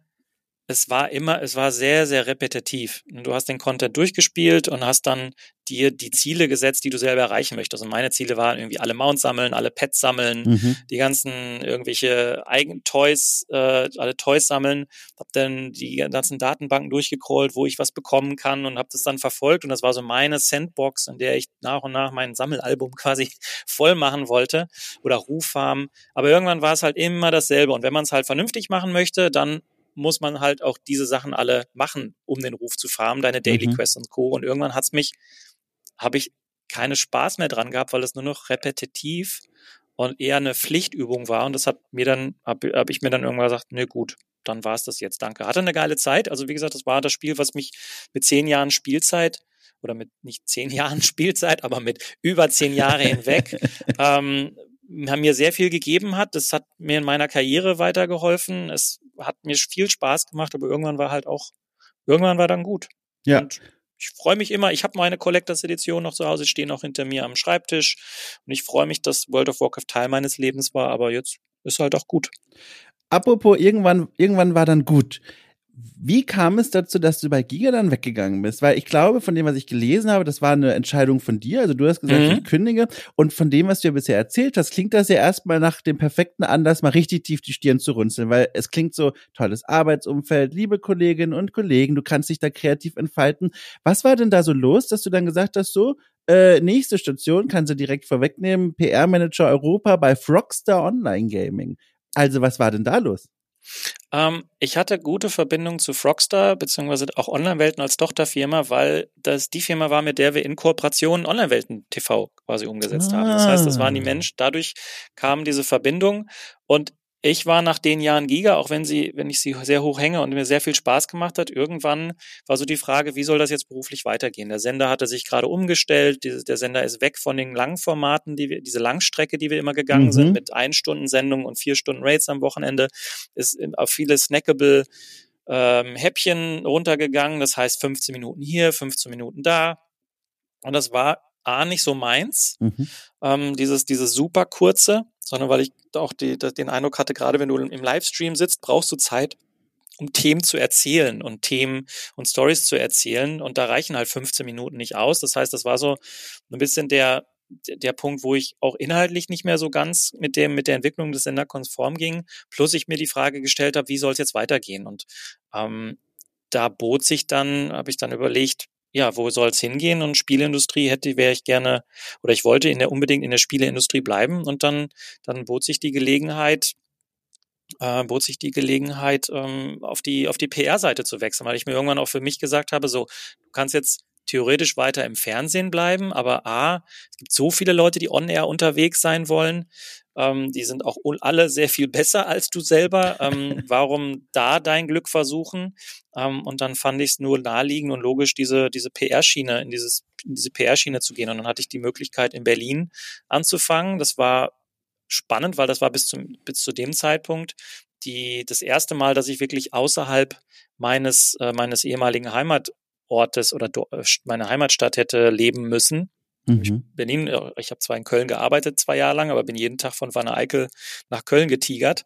es war immer, es war sehr, sehr repetitiv. Du hast den Content durchgespielt und hast dann dir die Ziele gesetzt, die du selber erreichen möchtest. Und meine Ziele waren irgendwie alle Mounts sammeln, alle Pets sammeln, mhm. die ganzen irgendwelche eigenen Toys, äh, alle Toys sammeln. Hab dann die ganzen Datenbanken durchgecrollt, wo ich was bekommen kann und habe das dann verfolgt. Und das war so meine Sandbox, in der ich nach und nach mein Sammelalbum <laughs> quasi voll machen wollte oder Ruffarm. Aber irgendwann war es halt immer dasselbe. Und wenn man es halt vernünftig machen möchte, dann muss man halt auch diese Sachen alle machen, um den Ruf zu farmen, deine Daily mhm. Quests und Co. Und irgendwann hat's mich, habe ich keine Spaß mehr dran gehabt, weil es nur noch repetitiv und eher eine Pflichtübung war. Und das hat mir dann, habe hab ich mir dann irgendwann gesagt, ne gut, dann war es das jetzt, danke. Hatte eine geile Zeit. Also wie gesagt, das war das Spiel, was mich mit zehn Jahren Spielzeit oder mit nicht zehn <laughs> Jahren Spielzeit, aber mit über zehn Jahre hinweg <laughs> ähm, mir sehr viel gegeben hat. Das hat mir in meiner Karriere weitergeholfen. Es hat mir viel Spaß gemacht, aber irgendwann war halt auch, irgendwann war dann gut. Ja. Und ich freue mich immer, ich habe meine Collectors Edition noch zu Hause, stehen auch hinter mir am Schreibtisch und ich freue mich, dass World of Warcraft Teil meines Lebens war, aber jetzt ist halt auch gut. Apropos irgendwann, irgendwann war dann gut. Wie kam es dazu, dass du bei Giga dann weggegangen bist? Weil ich glaube, von dem, was ich gelesen habe, das war eine Entscheidung von dir. Also du hast gesagt, mhm. ich kündige. Und von dem, was du ja bisher erzählt hast, klingt das ja erstmal nach dem perfekten Anlass, mal richtig tief die Stirn zu runzeln. Weil es klingt so tolles Arbeitsumfeld, liebe Kolleginnen und Kollegen, du kannst dich da kreativ entfalten. Was war denn da so los, dass du dann gesagt hast, so, äh, nächste Station kannst du direkt vorwegnehmen, PR-Manager Europa bei Frogstar Online Gaming. Also was war denn da los? Ähm, ich hatte gute Verbindung zu Frogstar, beziehungsweise auch Online-Welten als Tochterfirma, weil das die Firma war, mit der wir in Kooperation Online-Welten TV quasi umgesetzt ah. haben. Das heißt, das waren die ah. Menschen. Dadurch kam diese Verbindung und ich war nach den Jahren Giga, auch wenn sie, wenn ich sie sehr hoch hänge und mir sehr viel Spaß gemacht hat, irgendwann war so die Frage, wie soll das jetzt beruflich weitergehen? Der Sender hatte sich gerade umgestellt, der Sender ist weg von den Langformaten, die wir, diese Langstrecke, die wir immer gegangen mhm. sind, mit ein Stunden Sendung und vier Stunden Rates am Wochenende, ist auf viele snackable ähm, Häppchen runtergegangen. Das heißt 15 Minuten hier, 15 Minuten da. Und das war A nicht so meins, mhm. ähm, dieses, dieses super kurze, sondern weil ich auch die, den Eindruck hatte, gerade wenn du im Livestream sitzt, brauchst du Zeit, um Themen zu erzählen und Themen und Stories zu erzählen. Und da reichen halt 15 Minuten nicht aus. Das heißt, das war so ein bisschen der, der Punkt, wo ich auch inhaltlich nicht mehr so ganz mit dem, mit der Entwicklung des Sender konform ging. Plus ich mir die Frage gestellt habe, wie soll es jetzt weitergehen? Und ähm, da bot sich dann, habe ich dann überlegt, ja, wo soll es hingehen? Und Spieleindustrie hätte, wäre ich gerne, oder ich wollte in der unbedingt in der Spieleindustrie bleiben. Und dann, dann bot sich die Gelegenheit, äh, bot sich die Gelegenheit, ähm, auf die, auf die PR-Seite zu wechseln, weil ich mir irgendwann auch für mich gesagt habe, so, du kannst jetzt theoretisch weiter im Fernsehen bleiben, aber A, es gibt so viele Leute, die on-air unterwegs sein wollen. Ähm, die sind auch alle sehr viel besser als du selber. Ähm, <laughs> warum da dein Glück versuchen? Ähm, und dann fand ich es nur naheliegend und logisch, diese, diese PR-Schiene, in, dieses, in diese PR-Schiene zu gehen. Und dann hatte ich die Möglichkeit, in Berlin anzufangen. Das war spannend, weil das war bis, zum, bis zu dem Zeitpunkt die, das erste Mal, dass ich wirklich außerhalb meines, äh, meines ehemaligen Heimatortes oder äh, meiner Heimatstadt hätte leben müssen. Mhm. Berlin, äh, ich habe zwar in Köln gearbeitet zwei Jahre lang, aber bin jeden Tag von Wanne Eickel nach Köln getigert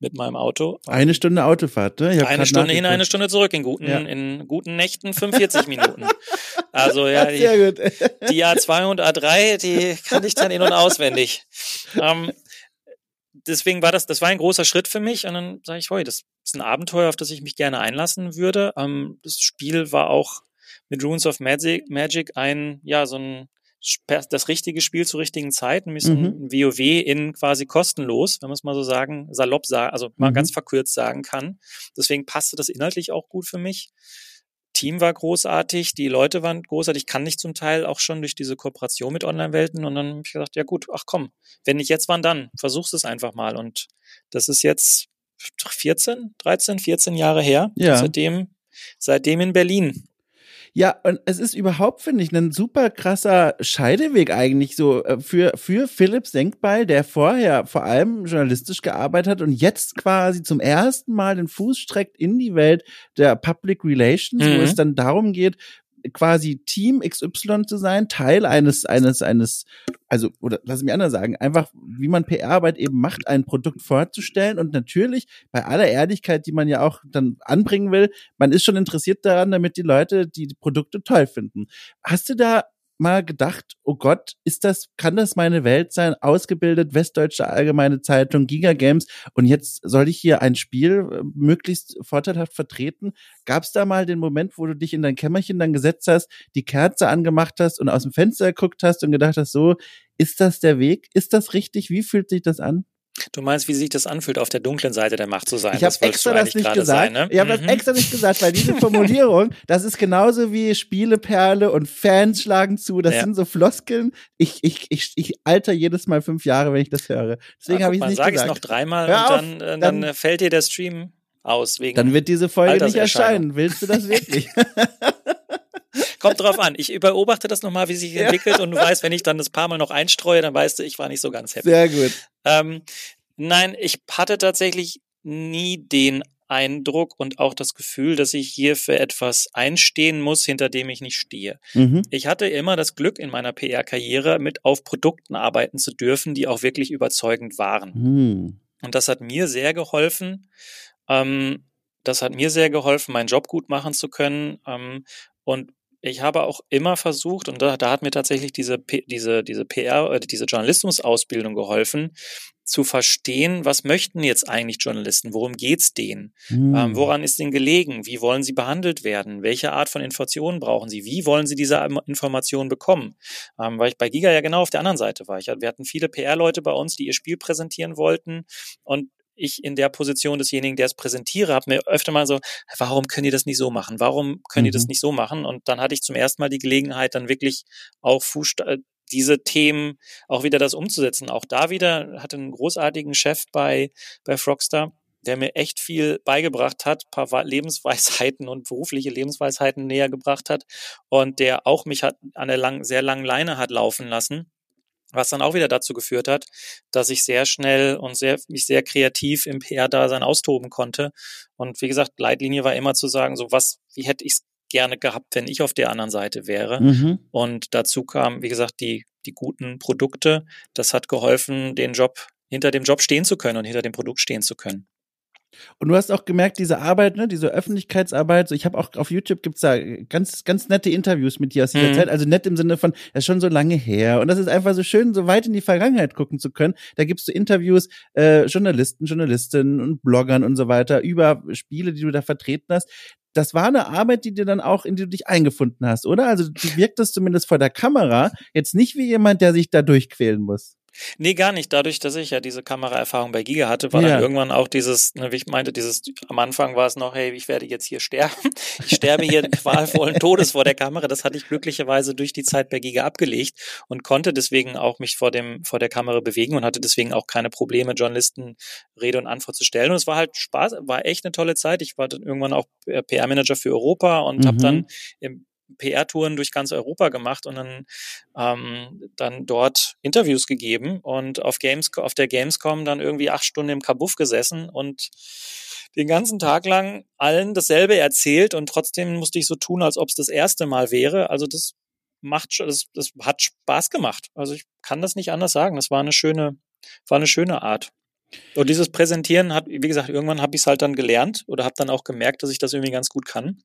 mit meinem Auto. Eine Stunde Autofahrt, ne? eine Stunde hin, eine Stunde zurück in guten, ja. in guten Nächten 45 Minuten. <laughs> Also ja, die, <laughs> die A2 und A3, die kann ich dann in- und auswendig. Ähm, deswegen war das, das war ein großer Schritt für mich. Und dann sage ich, hey, das ist ein Abenteuer, auf das ich mich gerne einlassen würde. Ähm, das Spiel war auch mit Runes of Magic, Magic ein, ja, so ein das richtige Spiel zur richtigen Zeit, ein mhm. WoW in quasi kostenlos, wenn man es mal so sagen, salopp sagen, also mal mhm. ganz verkürzt sagen kann. Deswegen passte das inhaltlich auch gut für mich. Team war großartig, die Leute waren großartig, kann ich zum Teil auch schon durch diese Kooperation mit Online-Welten und dann habe ich gedacht, ja gut, ach komm, wenn nicht jetzt, wann dann? Versuch's es einfach mal und das ist jetzt 14, 13, 14 Jahre her, ja. seitdem, seitdem in Berlin ja, und es ist überhaupt, finde ich, ein super krasser Scheideweg eigentlich so äh, für, für Philipp Senkbeil, der vorher vor allem journalistisch gearbeitet hat und jetzt quasi zum ersten Mal den Fuß streckt in die Welt der Public Relations, mhm. wo es dann darum geht, quasi Team XY zu sein, Teil eines, eines, eines, also, oder lass mich anders sagen, einfach, wie man PR-Arbeit eben macht, ein Produkt vorzustellen und natürlich bei aller Ehrlichkeit, die man ja auch dann anbringen will, man ist schon interessiert daran, damit die Leute die Produkte toll finden. Hast du da mal gedacht, oh Gott, ist das, kann das meine Welt sein? Ausgebildet, Westdeutsche Allgemeine Zeitung, Giga Games und jetzt soll ich hier ein Spiel äh, möglichst vorteilhaft vertreten. Gab es da mal den Moment, wo du dich in dein Kämmerchen dann gesetzt hast, die Kerze angemacht hast und aus dem Fenster geguckt hast und gedacht hast, so, ist das der Weg? Ist das richtig? Wie fühlt sich das an? Du meinst, wie sich das anfühlt, auf der dunklen Seite der Macht zu sein? Ich habe extra das nicht gesagt. Sein, ne? Ich habe mhm. das extra nicht gesagt, weil diese <laughs> Formulierung, das ist genauso wie Spieleperle und Fans schlagen zu. Das ja. sind so Floskeln. Ich, ich, ich, ich alter jedes Mal fünf Jahre, wenn ich das höre. Deswegen habe ich es nicht sag gesagt. Sag es noch dreimal und dann, äh, dann, dann, fällt dir der Stream aus. Wegen dann wird diese Folge nicht erscheinen. Willst du das wirklich? <laughs> Kommt drauf an. Ich beobachte das nochmal, wie sich entwickelt und du weißt, wenn ich dann das paar Mal noch einstreue, dann weißt du, ich war nicht so ganz happy. Sehr gut. Ähm, nein, ich hatte tatsächlich nie den Eindruck und auch das Gefühl, dass ich hier für etwas einstehen muss, hinter dem ich nicht stehe. Mhm. Ich hatte immer das Glück in meiner PR-Karriere mit auf Produkten arbeiten zu dürfen, die auch wirklich überzeugend waren. Mhm. Und das hat mir sehr geholfen, ähm, das hat mir sehr geholfen, meinen Job gut machen zu können. Ähm, und ich habe auch immer versucht, und da, da hat mir tatsächlich diese, diese, diese PR, äh, diese Journalismusausbildung geholfen, zu verstehen, was möchten jetzt eigentlich Journalisten, worum geht's denen, mhm. ähm, woran ist ihnen gelegen, wie wollen sie behandelt werden, welche Art von Informationen brauchen sie, wie wollen sie diese Informationen bekommen, ähm, weil ich bei Giga ja genau auf der anderen Seite war. Ich, wir hatten viele PR-Leute bei uns, die ihr Spiel präsentieren wollten und ich in der Position desjenigen, der es präsentiere, habe mir öfter mal so, warum können die das nicht so machen? Warum können mhm. die das mhm. nicht so machen? Und dann hatte ich zum ersten Mal die Gelegenheit, dann wirklich auch äh, diese Themen auch wieder das umzusetzen. Auch da wieder hatte einen großartigen Chef bei, bei Frogstar, der mir echt viel beigebracht hat, paar Lebensweisheiten und berufliche Lebensweisheiten näher gebracht hat und der auch mich hat an der lang, sehr langen Leine hat laufen lassen was dann auch wieder dazu geführt hat, dass ich sehr schnell und sehr, mich sehr kreativ im PR-Dasein austoben konnte. Und wie gesagt, Leitlinie war immer zu sagen, so was, wie hätte ich es gerne gehabt, wenn ich auf der anderen Seite wäre. Mhm. Und dazu kam, wie gesagt, die, die guten Produkte. Das hat geholfen, den Job hinter dem Job stehen zu können und hinter dem Produkt stehen zu können. Und du hast auch gemerkt, diese Arbeit, ne, diese Öffentlichkeitsarbeit, so ich habe auch auf YouTube gibt's da ganz, ganz nette Interviews mit dir aus dieser mhm. Zeit. Also nett im Sinne von, das ist schon so lange her. Und das ist einfach so schön, so weit in die Vergangenheit gucken zu können. Da gibst du Interviews, äh, Journalisten, Journalistinnen und Bloggern und so weiter über Spiele, die du da vertreten hast das war eine Arbeit, die dir dann auch, in die du dich eingefunden hast, oder? Also du wirktest zumindest vor der Kamera jetzt nicht wie jemand, der sich da durchquälen muss. Nee, gar nicht. Dadurch, dass ich ja diese Kameraerfahrung bei Giga hatte, war ja. dann irgendwann auch dieses, ne, wie ich meinte, dieses, am Anfang war es noch, hey, ich werde jetzt hier sterben. <laughs> Ich sterbe hier qualvollen Todes vor der Kamera. Das hatte ich glücklicherweise durch die Zeit bei Giga abgelegt und konnte deswegen auch mich vor dem, vor der Kamera bewegen und hatte deswegen auch keine Probleme, Journalisten Rede und Antwort zu stellen. Und es war halt Spaß, war echt eine tolle Zeit. Ich war dann irgendwann auch PR-Manager für Europa und mhm. habe dann im PR-Touren durch ganz Europa gemacht und dann, ähm, dann dort Interviews gegeben und auf, Games, auf der Gamescom dann irgendwie acht Stunden im Kabuff gesessen und den ganzen Tag lang allen dasselbe erzählt und trotzdem musste ich so tun, als ob es das erste Mal wäre. Also das macht das, das hat Spaß gemacht. Also ich kann das nicht anders sagen. Das war eine schöne, war eine schöne Art. Und dieses Präsentieren hat, wie gesagt, irgendwann habe ich es halt dann gelernt oder habe dann auch gemerkt, dass ich das irgendwie ganz gut kann.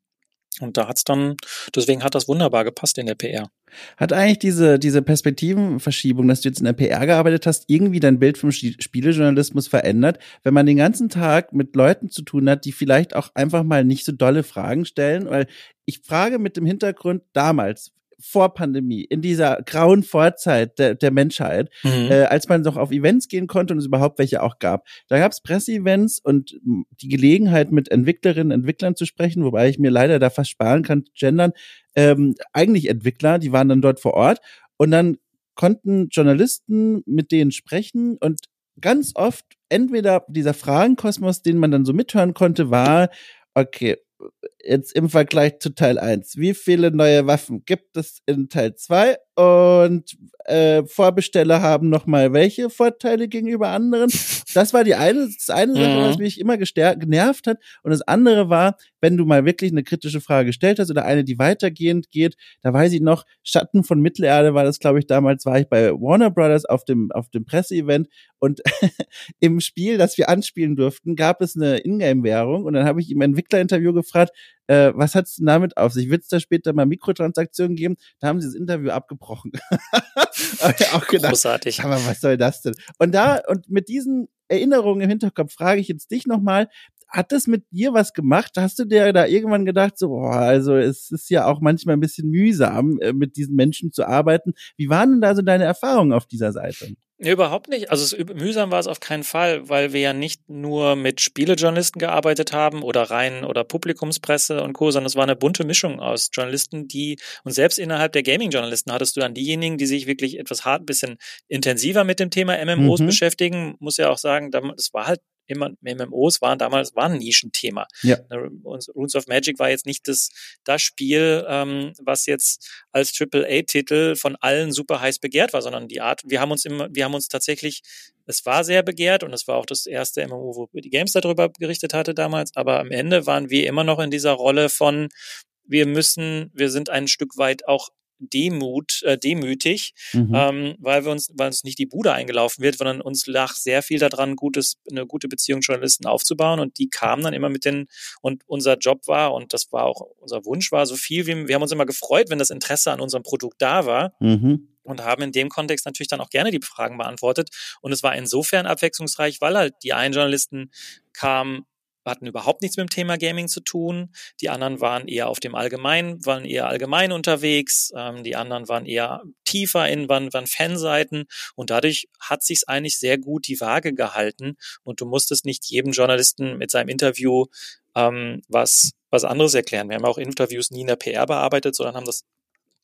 Und da hat's dann, deswegen hat das wunderbar gepasst in der PR. Hat eigentlich diese, diese Perspektivenverschiebung, dass du jetzt in der PR gearbeitet hast, irgendwie dein Bild vom Spielejournalismus verändert, wenn man den ganzen Tag mit Leuten zu tun hat, die vielleicht auch einfach mal nicht so dolle Fragen stellen? Weil ich frage mit dem Hintergrund damals, vor Pandemie, in dieser grauen Vorzeit der, der Menschheit, mhm. äh, als man noch auf Events gehen konnte und es überhaupt welche auch gab. Da gab es Presseevents und die Gelegenheit, mit Entwicklerinnen und Entwicklern zu sprechen, wobei ich mir leider da fast sparen kann, gendern, ähm, eigentlich Entwickler, die waren dann dort vor Ort und dann konnten Journalisten mit denen sprechen und ganz oft entweder dieser Fragenkosmos, den man dann so mithören konnte, war, okay, jetzt im Vergleich zu Teil 1. Wie viele neue Waffen gibt es in Teil 2? Und äh, Vorbesteller haben noch mal welche Vorteile gegenüber anderen? <laughs> Das war die eine, das eine Sache, was mich immer genervt hat. Und das andere war, wenn du mal wirklich eine kritische Frage gestellt hast oder eine, die weitergehend geht, da weiß ich noch, Schatten von Mittelerde war das, glaube ich, damals war ich bei Warner Brothers auf dem, auf dem Presseevent und <laughs> im Spiel, das wir anspielen durften, gab es eine Ingame-Währung und dann habe ich ein Entwicklerinterview gefragt, äh, was hat's denn damit auf sich? Wird es da später mal Mikrotransaktionen geben? Da haben sie das Interview abgebrochen. <laughs> auch gedacht, Großartig. Aber was soll das denn? Und da, und mit diesen Erinnerungen im Hinterkopf frage ich jetzt dich nochmal, hat das mit dir was gemacht? Hast du dir da irgendwann gedacht, so, boah, also es ist ja auch manchmal ein bisschen mühsam, äh, mit diesen Menschen zu arbeiten. Wie waren denn da so deine Erfahrungen auf dieser Seite? Nee, überhaupt nicht. Also es, mühsam war es auf keinen Fall, weil wir ja nicht nur mit Spielejournalisten gearbeitet haben oder rein oder Publikumspresse und Co., sondern es war eine bunte Mischung aus Journalisten, die und selbst innerhalb der Gaming-Journalisten hattest du dann diejenigen, die sich wirklich etwas hart, bisschen intensiver mit dem Thema MMOs mhm. beschäftigen. Muss ja auch sagen, das war halt immer MMOs waren damals waren ein Nischenthema. Ja. Ne, Runes of Magic war jetzt nicht das, das Spiel, ähm, was jetzt als AAA-Titel von allen super heiß begehrt war, sondern die Art, wir haben uns immer, wir haben uns tatsächlich, es war sehr begehrt und es war auch das erste MMO, wo die Games darüber gerichtet hatte damals, aber am Ende waren wir immer noch in dieser Rolle von, wir müssen, wir sind ein Stück weit auch demut, äh, demütig, mhm. ähm, weil wir uns, weil uns nicht die Bude eingelaufen wird, sondern uns lag sehr viel daran, gutes, eine gute Beziehung Journalisten aufzubauen und die kamen dann immer mit den, und unser Job war, und das war auch unser Wunsch war, so viel wie, wir haben uns immer gefreut, wenn das Interesse an unserem Produkt da war. Mhm und haben in dem Kontext natürlich dann auch gerne die Fragen beantwortet. Und es war insofern abwechslungsreich, weil halt die einen Journalisten kamen hatten überhaupt nichts mit dem Thema Gaming zu tun. Die anderen waren eher auf dem Allgemeinen, waren eher allgemein unterwegs. Ähm, die anderen waren eher tiefer in, waren, waren Fanseiten. Und dadurch hat sich's eigentlich sehr gut die Waage gehalten. Und du musstest nicht jedem Journalisten mit seinem Interview ähm, was, was anderes erklären. Wir haben auch Interviews nie in der PR bearbeitet, sondern haben das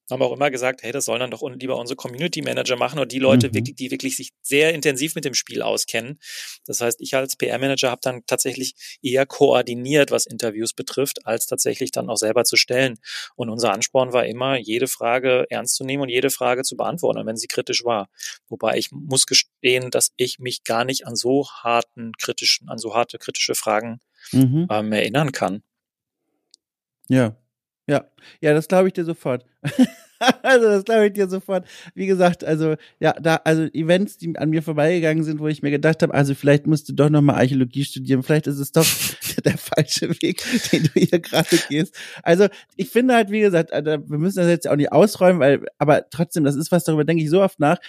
haben auch immer gesagt, hey, das sollen dann doch lieber unsere Community Manager machen oder die Leute, mhm. wirklich, die wirklich sich sehr intensiv mit dem Spiel auskennen. Das heißt, ich als PR-Manager habe dann tatsächlich eher koordiniert, was Interviews betrifft, als tatsächlich dann auch selber zu stellen. Und unser Ansporn war immer, jede Frage ernst zu nehmen und jede Frage zu beantworten, wenn sie kritisch war. Wobei ich muss gestehen, dass ich mich gar nicht an so harten kritischen, an so harte kritische Fragen mhm. ähm, erinnern kann. Ja, ja, ja, das glaube ich dir sofort. <laughs> also das glaube ich dir sofort. Wie gesagt, also ja, da also Events, die an mir vorbeigegangen sind, wo ich mir gedacht habe, also vielleicht musst du doch noch mal Archäologie studieren, vielleicht ist es doch <laughs> der falsche Weg, <laughs> den du hier gerade gehst. Also ich finde halt, wie gesagt, also, wir müssen das jetzt auch nicht ausräumen, weil aber trotzdem, das ist was darüber denke ich so oft nach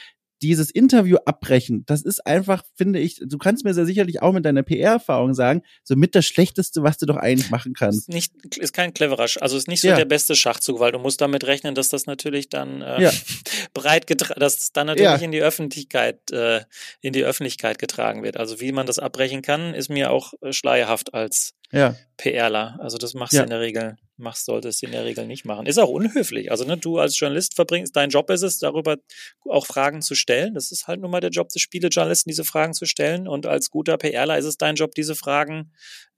dieses Interview abbrechen, das ist einfach, finde ich, du kannst mir sehr sicherlich auch mit deiner PR-Erfahrung sagen, so mit das Schlechteste, was du doch eigentlich machen kannst. Ist, nicht, ist kein cleverer, also ist nicht so ja. der beste Schachzug, weil du musst damit rechnen, dass das natürlich dann äh, ja. <laughs> breit getragen, dass dann natürlich ja. in die Öffentlichkeit, äh, in die Öffentlichkeit getragen wird. Also wie man das abbrechen kann, ist mir auch äh, schleierhaft als ja. PRler. Also das machst du in der Regel machst, solltest du in der Regel nicht machen. Ist auch unhöflich. Also ne, du als Journalist verbringst, dein Job ist es, darüber auch Fragen zu stellen. Das ist halt nun mal der Job des Spielejournalisten, diese Fragen zu stellen. Und als guter PRler ist es dein Job, diese Fragen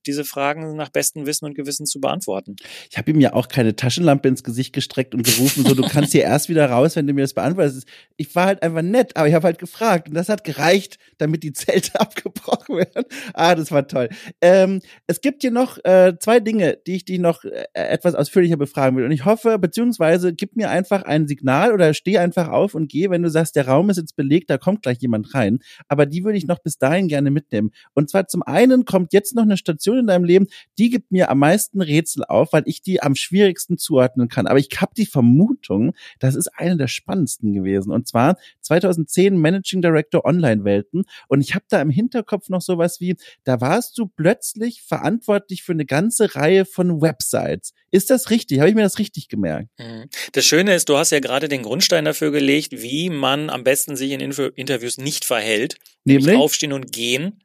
diese Fragen nach bestem Wissen und Gewissen zu beantworten. Ich habe ihm ja auch keine Taschenlampe ins Gesicht gestreckt und gerufen, so du kannst hier erst wieder raus, wenn du mir das beantwortest. Ich war halt einfach nett, aber ich habe halt gefragt und das hat gereicht, damit die Zelte <laughs> abgebrochen werden. Ah, das war toll. Ähm, es gibt hier noch äh, zwei Dinge, die ich dich noch äh, etwas ausführlicher befragen will und ich hoffe, beziehungsweise gib mir einfach ein Signal oder steh einfach auf und geh, wenn du sagst, der Raum ist jetzt belegt, da kommt gleich jemand rein. Aber die würde ich noch bis dahin gerne mitnehmen. Und zwar zum einen kommt jetzt noch eine Station Situation in deinem Leben, die gibt mir am meisten Rätsel auf, weil ich die am schwierigsten zuordnen kann. Aber ich habe die Vermutung, das ist eine der spannendsten gewesen. Und zwar 2010 Managing Director Online-Welten. Und ich habe da im Hinterkopf noch sowas wie, da warst du plötzlich verantwortlich für eine ganze Reihe von Websites. Ist das richtig? Habe ich mir das richtig gemerkt? Mhm. Das Schöne ist, du hast ja gerade den Grundstein dafür gelegt, wie man am besten sich in Interviews nicht verhält. Nämlich, nämlich aufstehen und gehen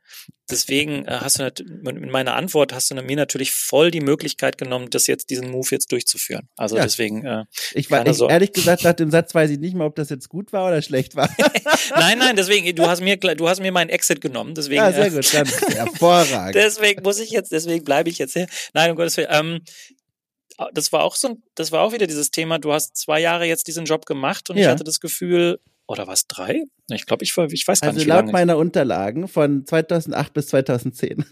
deswegen äh, hast du in meiner Antwort hast du mir natürlich voll die Möglichkeit genommen, das jetzt diesen Move jetzt durchzuführen. Also ja. deswegen. Äh, ich war ich, so ehrlich gesagt nach dem Satz weiß ich nicht mal, ob das jetzt gut war oder schlecht war. <laughs> nein, nein, deswegen du hast mir du hast mir meinen Exit genommen, deswegen. Ja, sehr äh, gut, dann hervorragend. <laughs> deswegen muss ich jetzt, deswegen bleibe ich jetzt hier. Nein, um Gottes Willen. Ähm, das war auch so, das war auch wieder dieses Thema. Du hast zwei Jahre jetzt diesen Job gemacht und ja. ich hatte das Gefühl, oder was drei? Ich glaube, ich, ich weiß gar also nicht. Also laut meiner Unterlagen von 2008 bis 2010.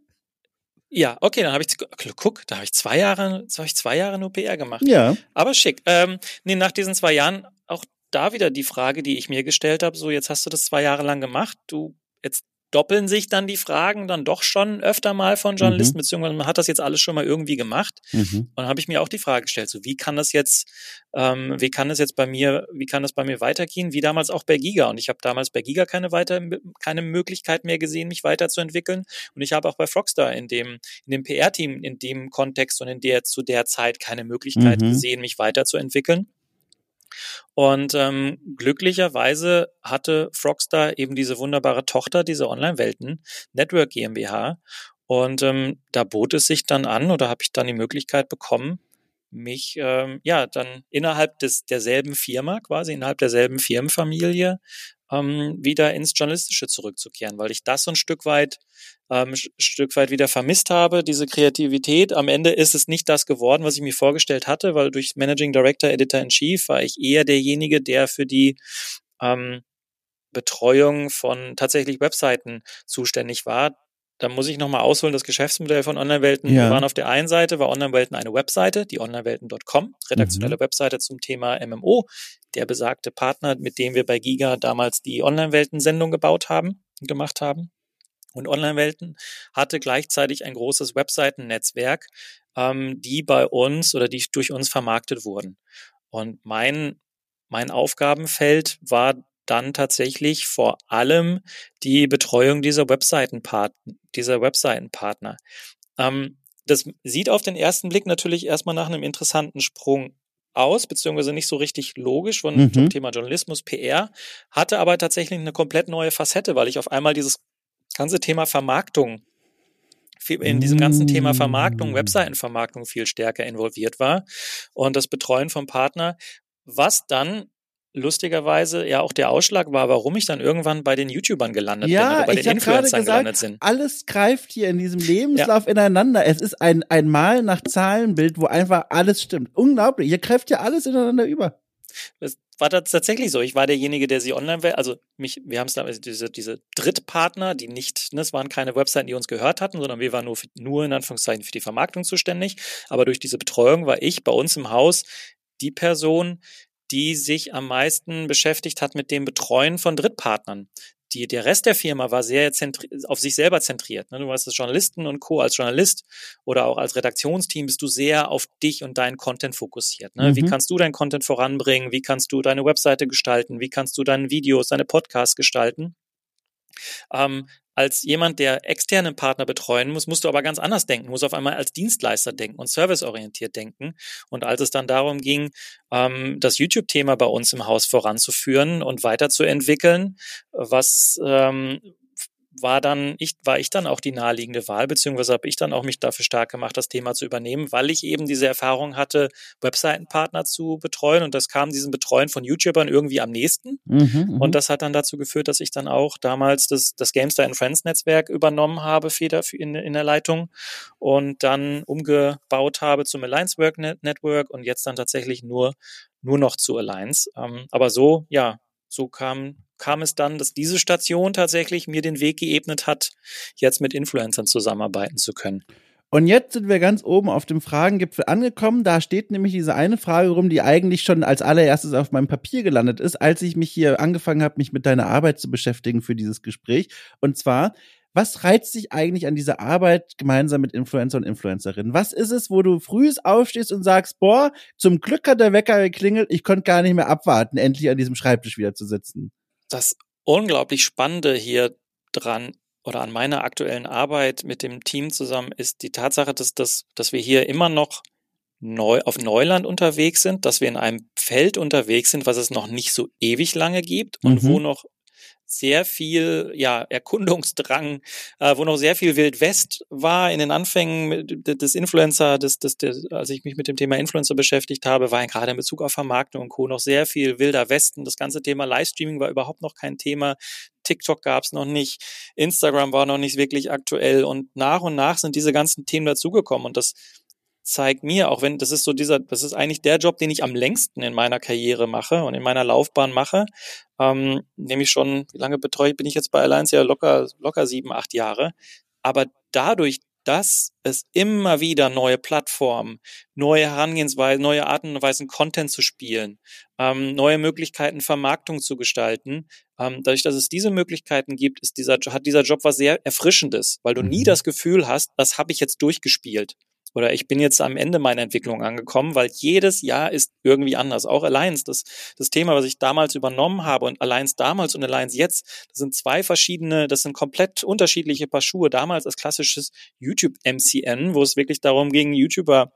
<laughs> ja, okay, dann habe ich guck, da habe ich zwei Jahre, habe ich zwei Jahre nur PR gemacht. Ja. Aber schick. Ähm, nee, nach diesen zwei Jahren auch da wieder die Frage, die ich mir gestellt habe. So, jetzt hast du das zwei Jahre lang gemacht. Du doppeln sich dann die Fragen dann doch schon öfter mal von Journalisten, mhm. beziehungsweise man hat das jetzt alles schon mal irgendwie gemacht. Mhm. Und dann habe ich mir auch die Frage gestellt, so wie kann das jetzt, ähm, wie kann das jetzt bei mir, wie kann das bei mir weitergehen, wie damals auch bei Giga. Und ich habe damals bei Giga keine weiter, keine Möglichkeit mehr gesehen, mich weiterzuentwickeln. Und ich habe auch bei Frogstar in dem, in dem PR-Team, in dem Kontext und in der zu der Zeit keine Möglichkeit mhm. gesehen, mich weiterzuentwickeln. Und ähm, glücklicherweise hatte Frogstar eben diese wunderbare Tochter, diese Online-Welten, Network GmbH. Und ähm, da bot es sich dann an oder habe ich dann die Möglichkeit bekommen, mich ähm, ja dann innerhalb des derselben Firma, quasi innerhalb derselben Firmenfamilie, ähm, wieder ins Journalistische zurückzukehren, weil ich das so ein Stück weit ähm, Stück weit wieder vermisst habe, diese Kreativität. Am Ende ist es nicht das geworden, was ich mir vorgestellt hatte, weil durch Managing Director, Editor in Chief war ich eher derjenige, der für die ähm, Betreuung von tatsächlich Webseiten zuständig war da muss ich nochmal ausholen, das Geschäftsmodell von Online-Welten. Ja. Wir waren auf der einen Seite, war Online-Welten eine Webseite, die onlinewelten.com, redaktionelle mhm. Webseite zum Thema MMO. Der besagte Partner, mit dem wir bei Giga damals die Online-Welten-Sendung gebaut haben, gemacht haben. Und Online-Welten hatte gleichzeitig ein großes Webseitennetzwerk, ähm, die bei uns oder die durch uns vermarktet wurden. Und mein, mein Aufgabenfeld war dann tatsächlich vor allem die Betreuung dieser Webseitenpartner. Dieser Webseitenpartner. Ähm, das sieht auf den ersten Blick natürlich erstmal nach einem interessanten Sprung aus, beziehungsweise nicht so richtig logisch von mhm. zum Thema Journalismus, PR, hatte aber tatsächlich eine komplett neue Facette, weil ich auf einmal dieses ganze Thema Vermarktung in diesem ganzen Thema Vermarktung, mm. Webseitenvermarktung viel stärker involviert war und das Betreuen vom Partner, was dann lustigerweise ja auch der Ausschlag war, warum ich dann irgendwann bei den YouTubern gelandet ja, bin oder bei den Influencern gesagt, gelandet sind. Alles greift hier in diesem Lebenslauf ja. ineinander. Es ist ein, ein Mal nach Zahlenbild, wo einfach alles stimmt. Unglaublich. Hier greift ja alles ineinander über. Es war das tatsächlich so. Ich war derjenige, der sie online, also mich, wir haben es damals diese, diese Drittpartner, die nicht, ne, es waren keine Webseiten, die uns gehört hatten, sondern wir waren nur, für, nur in Anführungszeichen für die Vermarktung zuständig. Aber durch diese Betreuung war ich bei uns im Haus die Person, die sich am meisten beschäftigt hat mit dem Betreuen von Drittpartnern. Die, der Rest der Firma war sehr auf sich selber zentriert. Ne? Du warst als Journalisten und Co. als Journalist oder auch als Redaktionsteam bist du sehr auf dich und deinen Content fokussiert. Ne? Mhm. Wie kannst du deinen Content voranbringen? Wie kannst du deine Webseite gestalten? Wie kannst du deine Videos, deine Podcasts gestalten? Ähm, als jemand, der externen Partner betreuen muss, musst du aber ganz anders denken, musst auf einmal als Dienstleister denken und serviceorientiert denken. Und als es dann darum ging, ähm, das YouTube-Thema bei uns im Haus voranzuführen und weiterzuentwickeln, was ähm, war dann ich war ich dann auch die naheliegende Wahl beziehungsweise habe ich dann auch mich dafür stark gemacht, das Thema zu übernehmen, weil ich eben diese Erfahrung hatte, Webseitenpartner zu betreuen. Und das kam diesem Betreuen von YouTubern irgendwie am nächsten. Mhm, mhm, und das hat dann dazu geführt, dass ich dann auch damals das das Gamestar and Friends Netzwerk übernommen habe, Feder in, in der Leitung. Und dann umgebaut habe zum Alliance Work Network und jetzt dann tatsächlich nur nur noch zu Alliance. Ähm, aber so ja so kam kam es dann, dass diese Station tatsächlich mir den Weg geebnet hat, jetzt mit Influencern zusammenarbeiten zu können. Und jetzt sind wir ganz oben auf dem Fragengipfel angekommen. Da steht nämlich diese eine Frage rum, die eigentlich schon als allererstes auf meinem Papier gelandet ist, als ich mich hier angefangen habe, mich mit deiner Arbeit zu beschäftigen für dieses Gespräch. Und zwar, was reizt dich eigentlich an dieser Arbeit gemeinsam mit Influencer und Influencerinnen? Was ist es, wo du frühest aufstehst und sagst, boah, zum Glück hat der Wecker geklingelt, ich konnte gar nicht mehr abwarten, endlich an diesem Schreibtisch wieder zu sitzen? Das unglaublich Spannende hier dran oder an meiner aktuellen Arbeit mit dem Team zusammen ist die Tatsache, dass, dass, dass wir hier immer noch neu, auf Neuland unterwegs sind, dass wir in einem Feld unterwegs sind, was es noch nicht so ewig lange gibt und mhm. wo noch sehr viel ja, Erkundungsdrang, äh, wo noch sehr viel Wild West war in den Anfängen des Influencer, des, des, des, als ich mich mit dem Thema Influencer beschäftigt habe, war gerade in Bezug auf Vermarktung und Co. noch sehr viel wilder Westen. Das ganze Thema Livestreaming war überhaupt noch kein Thema. TikTok gab es noch nicht, Instagram war noch nicht wirklich aktuell und nach und nach sind diese ganzen Themen dazugekommen und das zeigt mir, auch wenn das ist so dieser, das ist eigentlich der Job, den ich am längsten in meiner Karriere mache und in meiner Laufbahn mache, ähm, nämlich schon, wie lange betreue bin ich jetzt bei Alliance? Ja, locker, locker sieben, acht Jahre. Aber dadurch, dass es immer wieder neue Plattformen, neue Herangehensweisen, neue Arten und Weisen, Content zu spielen, ähm, neue Möglichkeiten, Vermarktung zu gestalten. Ähm, dadurch, dass es diese Möglichkeiten gibt, ist dieser, hat dieser Job was sehr Erfrischendes, weil du nie mhm. das Gefühl hast, das habe ich jetzt durchgespielt oder ich bin jetzt am Ende meiner Entwicklung angekommen, weil jedes Jahr ist irgendwie anders. Auch Alliance, das, das Thema, was ich damals übernommen habe und Alliance damals und Alliance jetzt, das sind zwei verschiedene, das sind komplett unterschiedliche Paar Schuhe. Damals als klassisches YouTube-MCN, wo es wirklich darum ging, YouTuber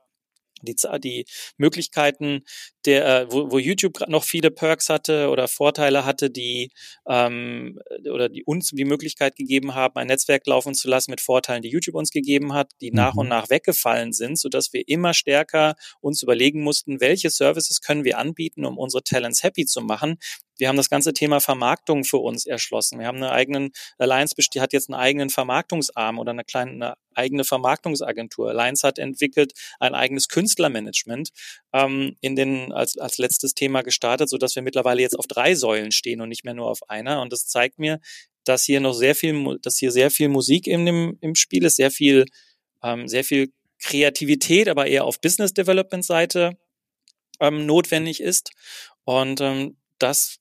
die, die Möglichkeiten der, äh, wo, wo YouTube noch viele Perks hatte oder Vorteile hatte, die ähm, oder die uns die Möglichkeit gegeben haben, ein Netzwerk laufen zu lassen mit Vorteilen, die YouTube uns gegeben hat, die mhm. nach und nach weggefallen sind, so dass wir immer stärker uns überlegen mussten, welche Services können wir anbieten, um unsere Talents happy zu machen, wir haben das ganze Thema Vermarktung für uns erschlossen. Wir haben eine eigenen, Alliance hat jetzt einen eigenen Vermarktungsarm oder eine kleine eine eigene Vermarktungsagentur. Alliance hat entwickelt ein eigenes Künstlermanagement ähm, in den als, als letztes Thema gestartet, so dass wir mittlerweile jetzt auf drei Säulen stehen und nicht mehr nur auf einer. Und das zeigt mir, dass hier noch sehr viel, dass hier sehr viel Musik in dem, im Spiel ist, sehr viel, ähm, sehr viel Kreativität, aber eher auf Business Development Seite ähm, notwendig ist. Und ähm, das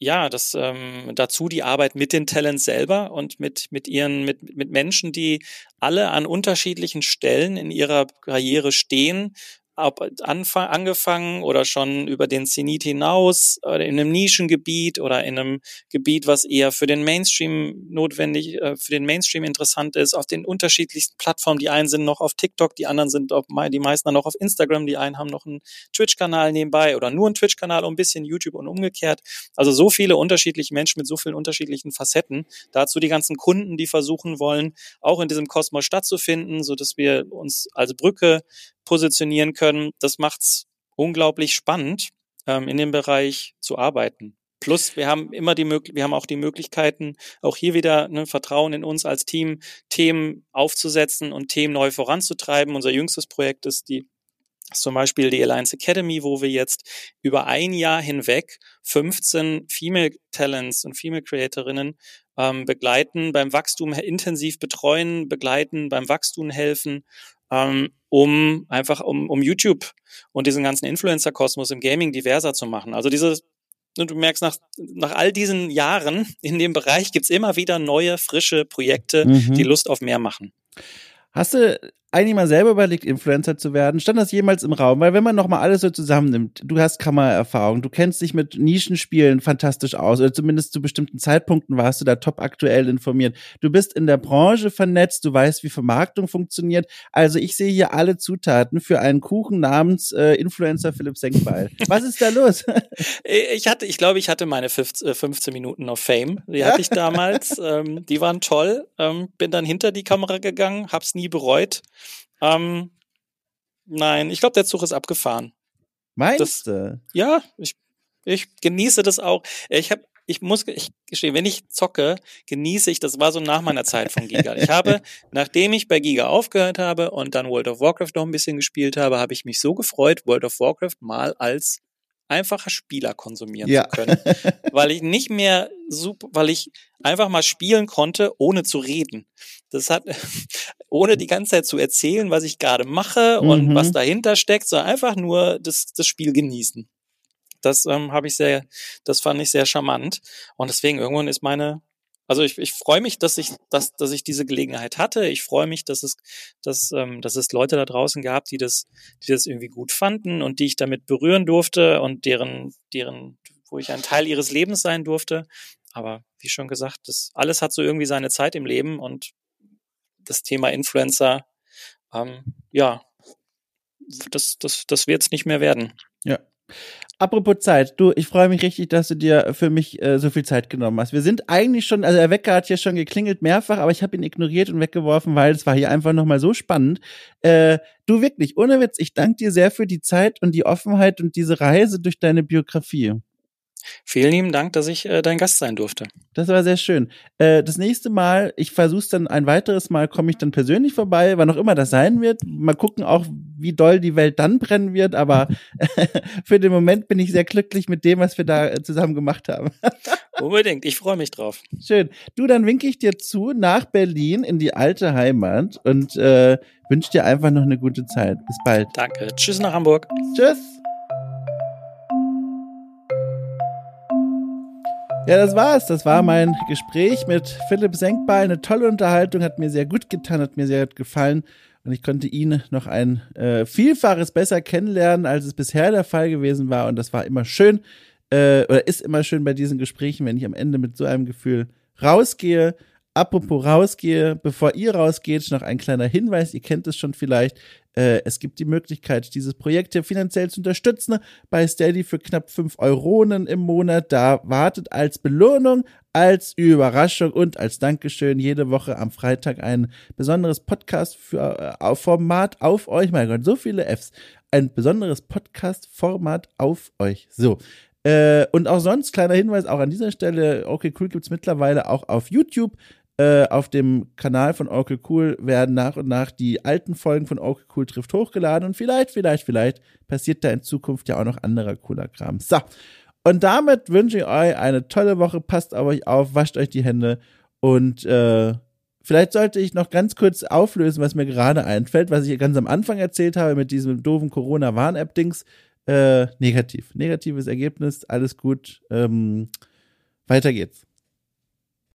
ja, das ähm, dazu die Arbeit mit den Talents selber und mit mit ihren mit mit Menschen, die alle an unterschiedlichen Stellen in ihrer Karriere stehen, ob anfang, angefangen oder schon über den Zenit hinaus, oder in einem Nischengebiet oder in einem Gebiet, was eher für den Mainstream notwendig, äh, für den Mainstream interessant ist, auf den unterschiedlichsten Plattformen. Die einen sind noch auf TikTok, die anderen sind auf, die meisten noch auf Instagram, die einen haben noch einen Twitch-Kanal nebenbei oder nur einen Twitch-Kanal und ein bisschen YouTube und umgekehrt. Also so viele unterschiedliche Menschen mit so vielen unterschiedlichen Facetten. Dazu die ganzen Kunden, die versuchen wollen, auch in diesem Kosmos stattzufinden, so dass wir uns als Brücke positionieren können. Das macht's unglaublich spannend, ähm, in dem Bereich zu arbeiten. Plus, wir haben immer die Möglichkeit, wir haben auch die Möglichkeiten, auch hier wieder ne, Vertrauen in uns als Team, Themen aufzusetzen und Themen neu voranzutreiben. Unser jüngstes Projekt ist die ist zum Beispiel die Alliance Academy, wo wir jetzt über ein Jahr hinweg 15 Female Talents und Female Creatorinnen ähm, begleiten, beim Wachstum intensiv betreuen, begleiten, beim Wachstum helfen ähm, um einfach um, um YouTube und diesen ganzen Influencer-Kosmos im Gaming diverser zu machen. Also dieses du merkst, nach, nach all diesen Jahren in dem Bereich gibt's immer wieder neue, frische Projekte, mhm. die Lust auf mehr machen. Hast du eigentlich mal selber überlegt, Influencer zu werden? Stand das jemals im Raum? Weil wenn man nochmal alles so zusammennimmt, du hast Kammererfahrung, du kennst dich mit Nischenspielen fantastisch aus, oder zumindest zu bestimmten Zeitpunkten warst du da top aktuell informiert. Du bist in der Branche vernetzt, du weißt, wie Vermarktung funktioniert. Also ich sehe hier alle Zutaten für einen Kuchen namens äh, Influencer Philipp Senkbeil. Was ist da los? <laughs> ich hatte, ich glaube, ich hatte meine 15 äh, Minuten auf Fame. Die hatte ich <laughs> damals. ähm, die waren toll. Ähm, bin dann hinter die Kamera gegangen, hab's nie bereut. Ähm, nein, ich glaube, der Zug ist abgefahren. Meinst du? Ja, ich, ich genieße das auch. Ich habe ich muss ich gestehen, wenn ich zocke, genieße ich, das war so nach meiner Zeit von Giga. Ich habe, <laughs> nachdem ich bei Giga aufgehört habe und dann World of Warcraft noch ein bisschen gespielt habe, habe ich mich so gefreut, World of Warcraft mal als einfacher Spieler konsumieren ja. zu können, <laughs> weil ich nicht mehr super, weil ich einfach mal spielen konnte, ohne zu reden. Das hat, <laughs> ohne die ganze Zeit zu erzählen, was ich gerade mache mhm. und was dahinter steckt, sondern einfach nur das, das Spiel genießen. Das ähm, habe ich sehr, das fand ich sehr charmant. Und deswegen irgendwann ist meine also ich, ich freue mich, dass ich, dass, dass ich diese Gelegenheit hatte. Ich freue mich, dass es, dass, ähm, dass es Leute da draußen gab, die das, die das irgendwie gut fanden und die ich damit berühren durfte und deren, deren, wo ich ein Teil ihres Lebens sein durfte. Aber wie schon gesagt, das alles hat so irgendwie seine Zeit im Leben und das Thema Influencer, ähm, ja, das, das, das wird es nicht mehr werden. Ja. Apropos Zeit, du, ich freue mich richtig, dass du dir für mich äh, so viel Zeit genommen hast. Wir sind eigentlich schon, also der Wecker hat hier schon geklingelt mehrfach, aber ich habe ihn ignoriert und weggeworfen, weil es war hier einfach nochmal so spannend. Äh, du wirklich, ohne Witz, ich danke dir sehr für die Zeit und die Offenheit und diese Reise durch deine Biografie. Vielen lieben Dank, dass ich äh, dein Gast sein durfte. Das war sehr schön. Äh, das nächste Mal, ich versuche dann ein weiteres Mal, komme ich dann persönlich vorbei, wann auch immer das sein wird. Mal gucken auch, wie doll die Welt dann brennen wird, aber <laughs> für den Moment bin ich sehr glücklich mit dem, was wir da äh, zusammen gemacht haben. <laughs> Unbedingt, ich freue mich drauf. Schön. Du, dann winke ich dir zu nach Berlin in die alte Heimat und äh, wünsche dir einfach noch eine gute Zeit. Bis bald. Danke. Tschüss nach Hamburg. Tschüss. Ja, das war's. Das war mein Gespräch mit Philipp Senkbeil. Eine tolle Unterhaltung, hat mir sehr gut getan, hat mir sehr gut gefallen. Und ich konnte ihn noch ein äh, Vielfaches besser kennenlernen, als es bisher der Fall gewesen war. Und das war immer schön, äh, oder ist immer schön bei diesen Gesprächen, wenn ich am Ende mit so einem Gefühl rausgehe. Apropos rausgehe, bevor ihr rausgeht, noch ein kleiner Hinweis. Ihr kennt es schon vielleicht. Äh, es gibt die Möglichkeit, dieses Projekt hier finanziell zu unterstützen bei Steady für knapp 5 Euronen im Monat. Da wartet als Belohnung, als Überraschung und als Dankeschön jede Woche am Freitag ein besonderes Podcast für äh, Format auf euch. Mein Gott, so viele Fs. Ein besonderes Podcast-Format auf euch. So. Äh, und auch sonst, kleiner Hinweis auch an dieser Stelle, okay, cool gibt's mittlerweile auch auf YouTube. Äh, auf dem Kanal von Oracle Cool werden nach und nach die alten Folgen von Oracle Cool trifft hochgeladen und vielleicht, vielleicht, vielleicht passiert da in Zukunft ja auch noch anderer cooler Kram. So. Und damit wünsche ich euch eine tolle Woche. Passt auf euch auf, wascht euch die Hände Und äh, vielleicht sollte ich noch ganz kurz auflösen, was mir gerade einfällt, was ich ganz am Anfang erzählt habe mit diesem doofen Corona-Warn-App-Dings. Äh, negativ. Negatives Ergebnis, alles gut. Ähm, weiter geht's.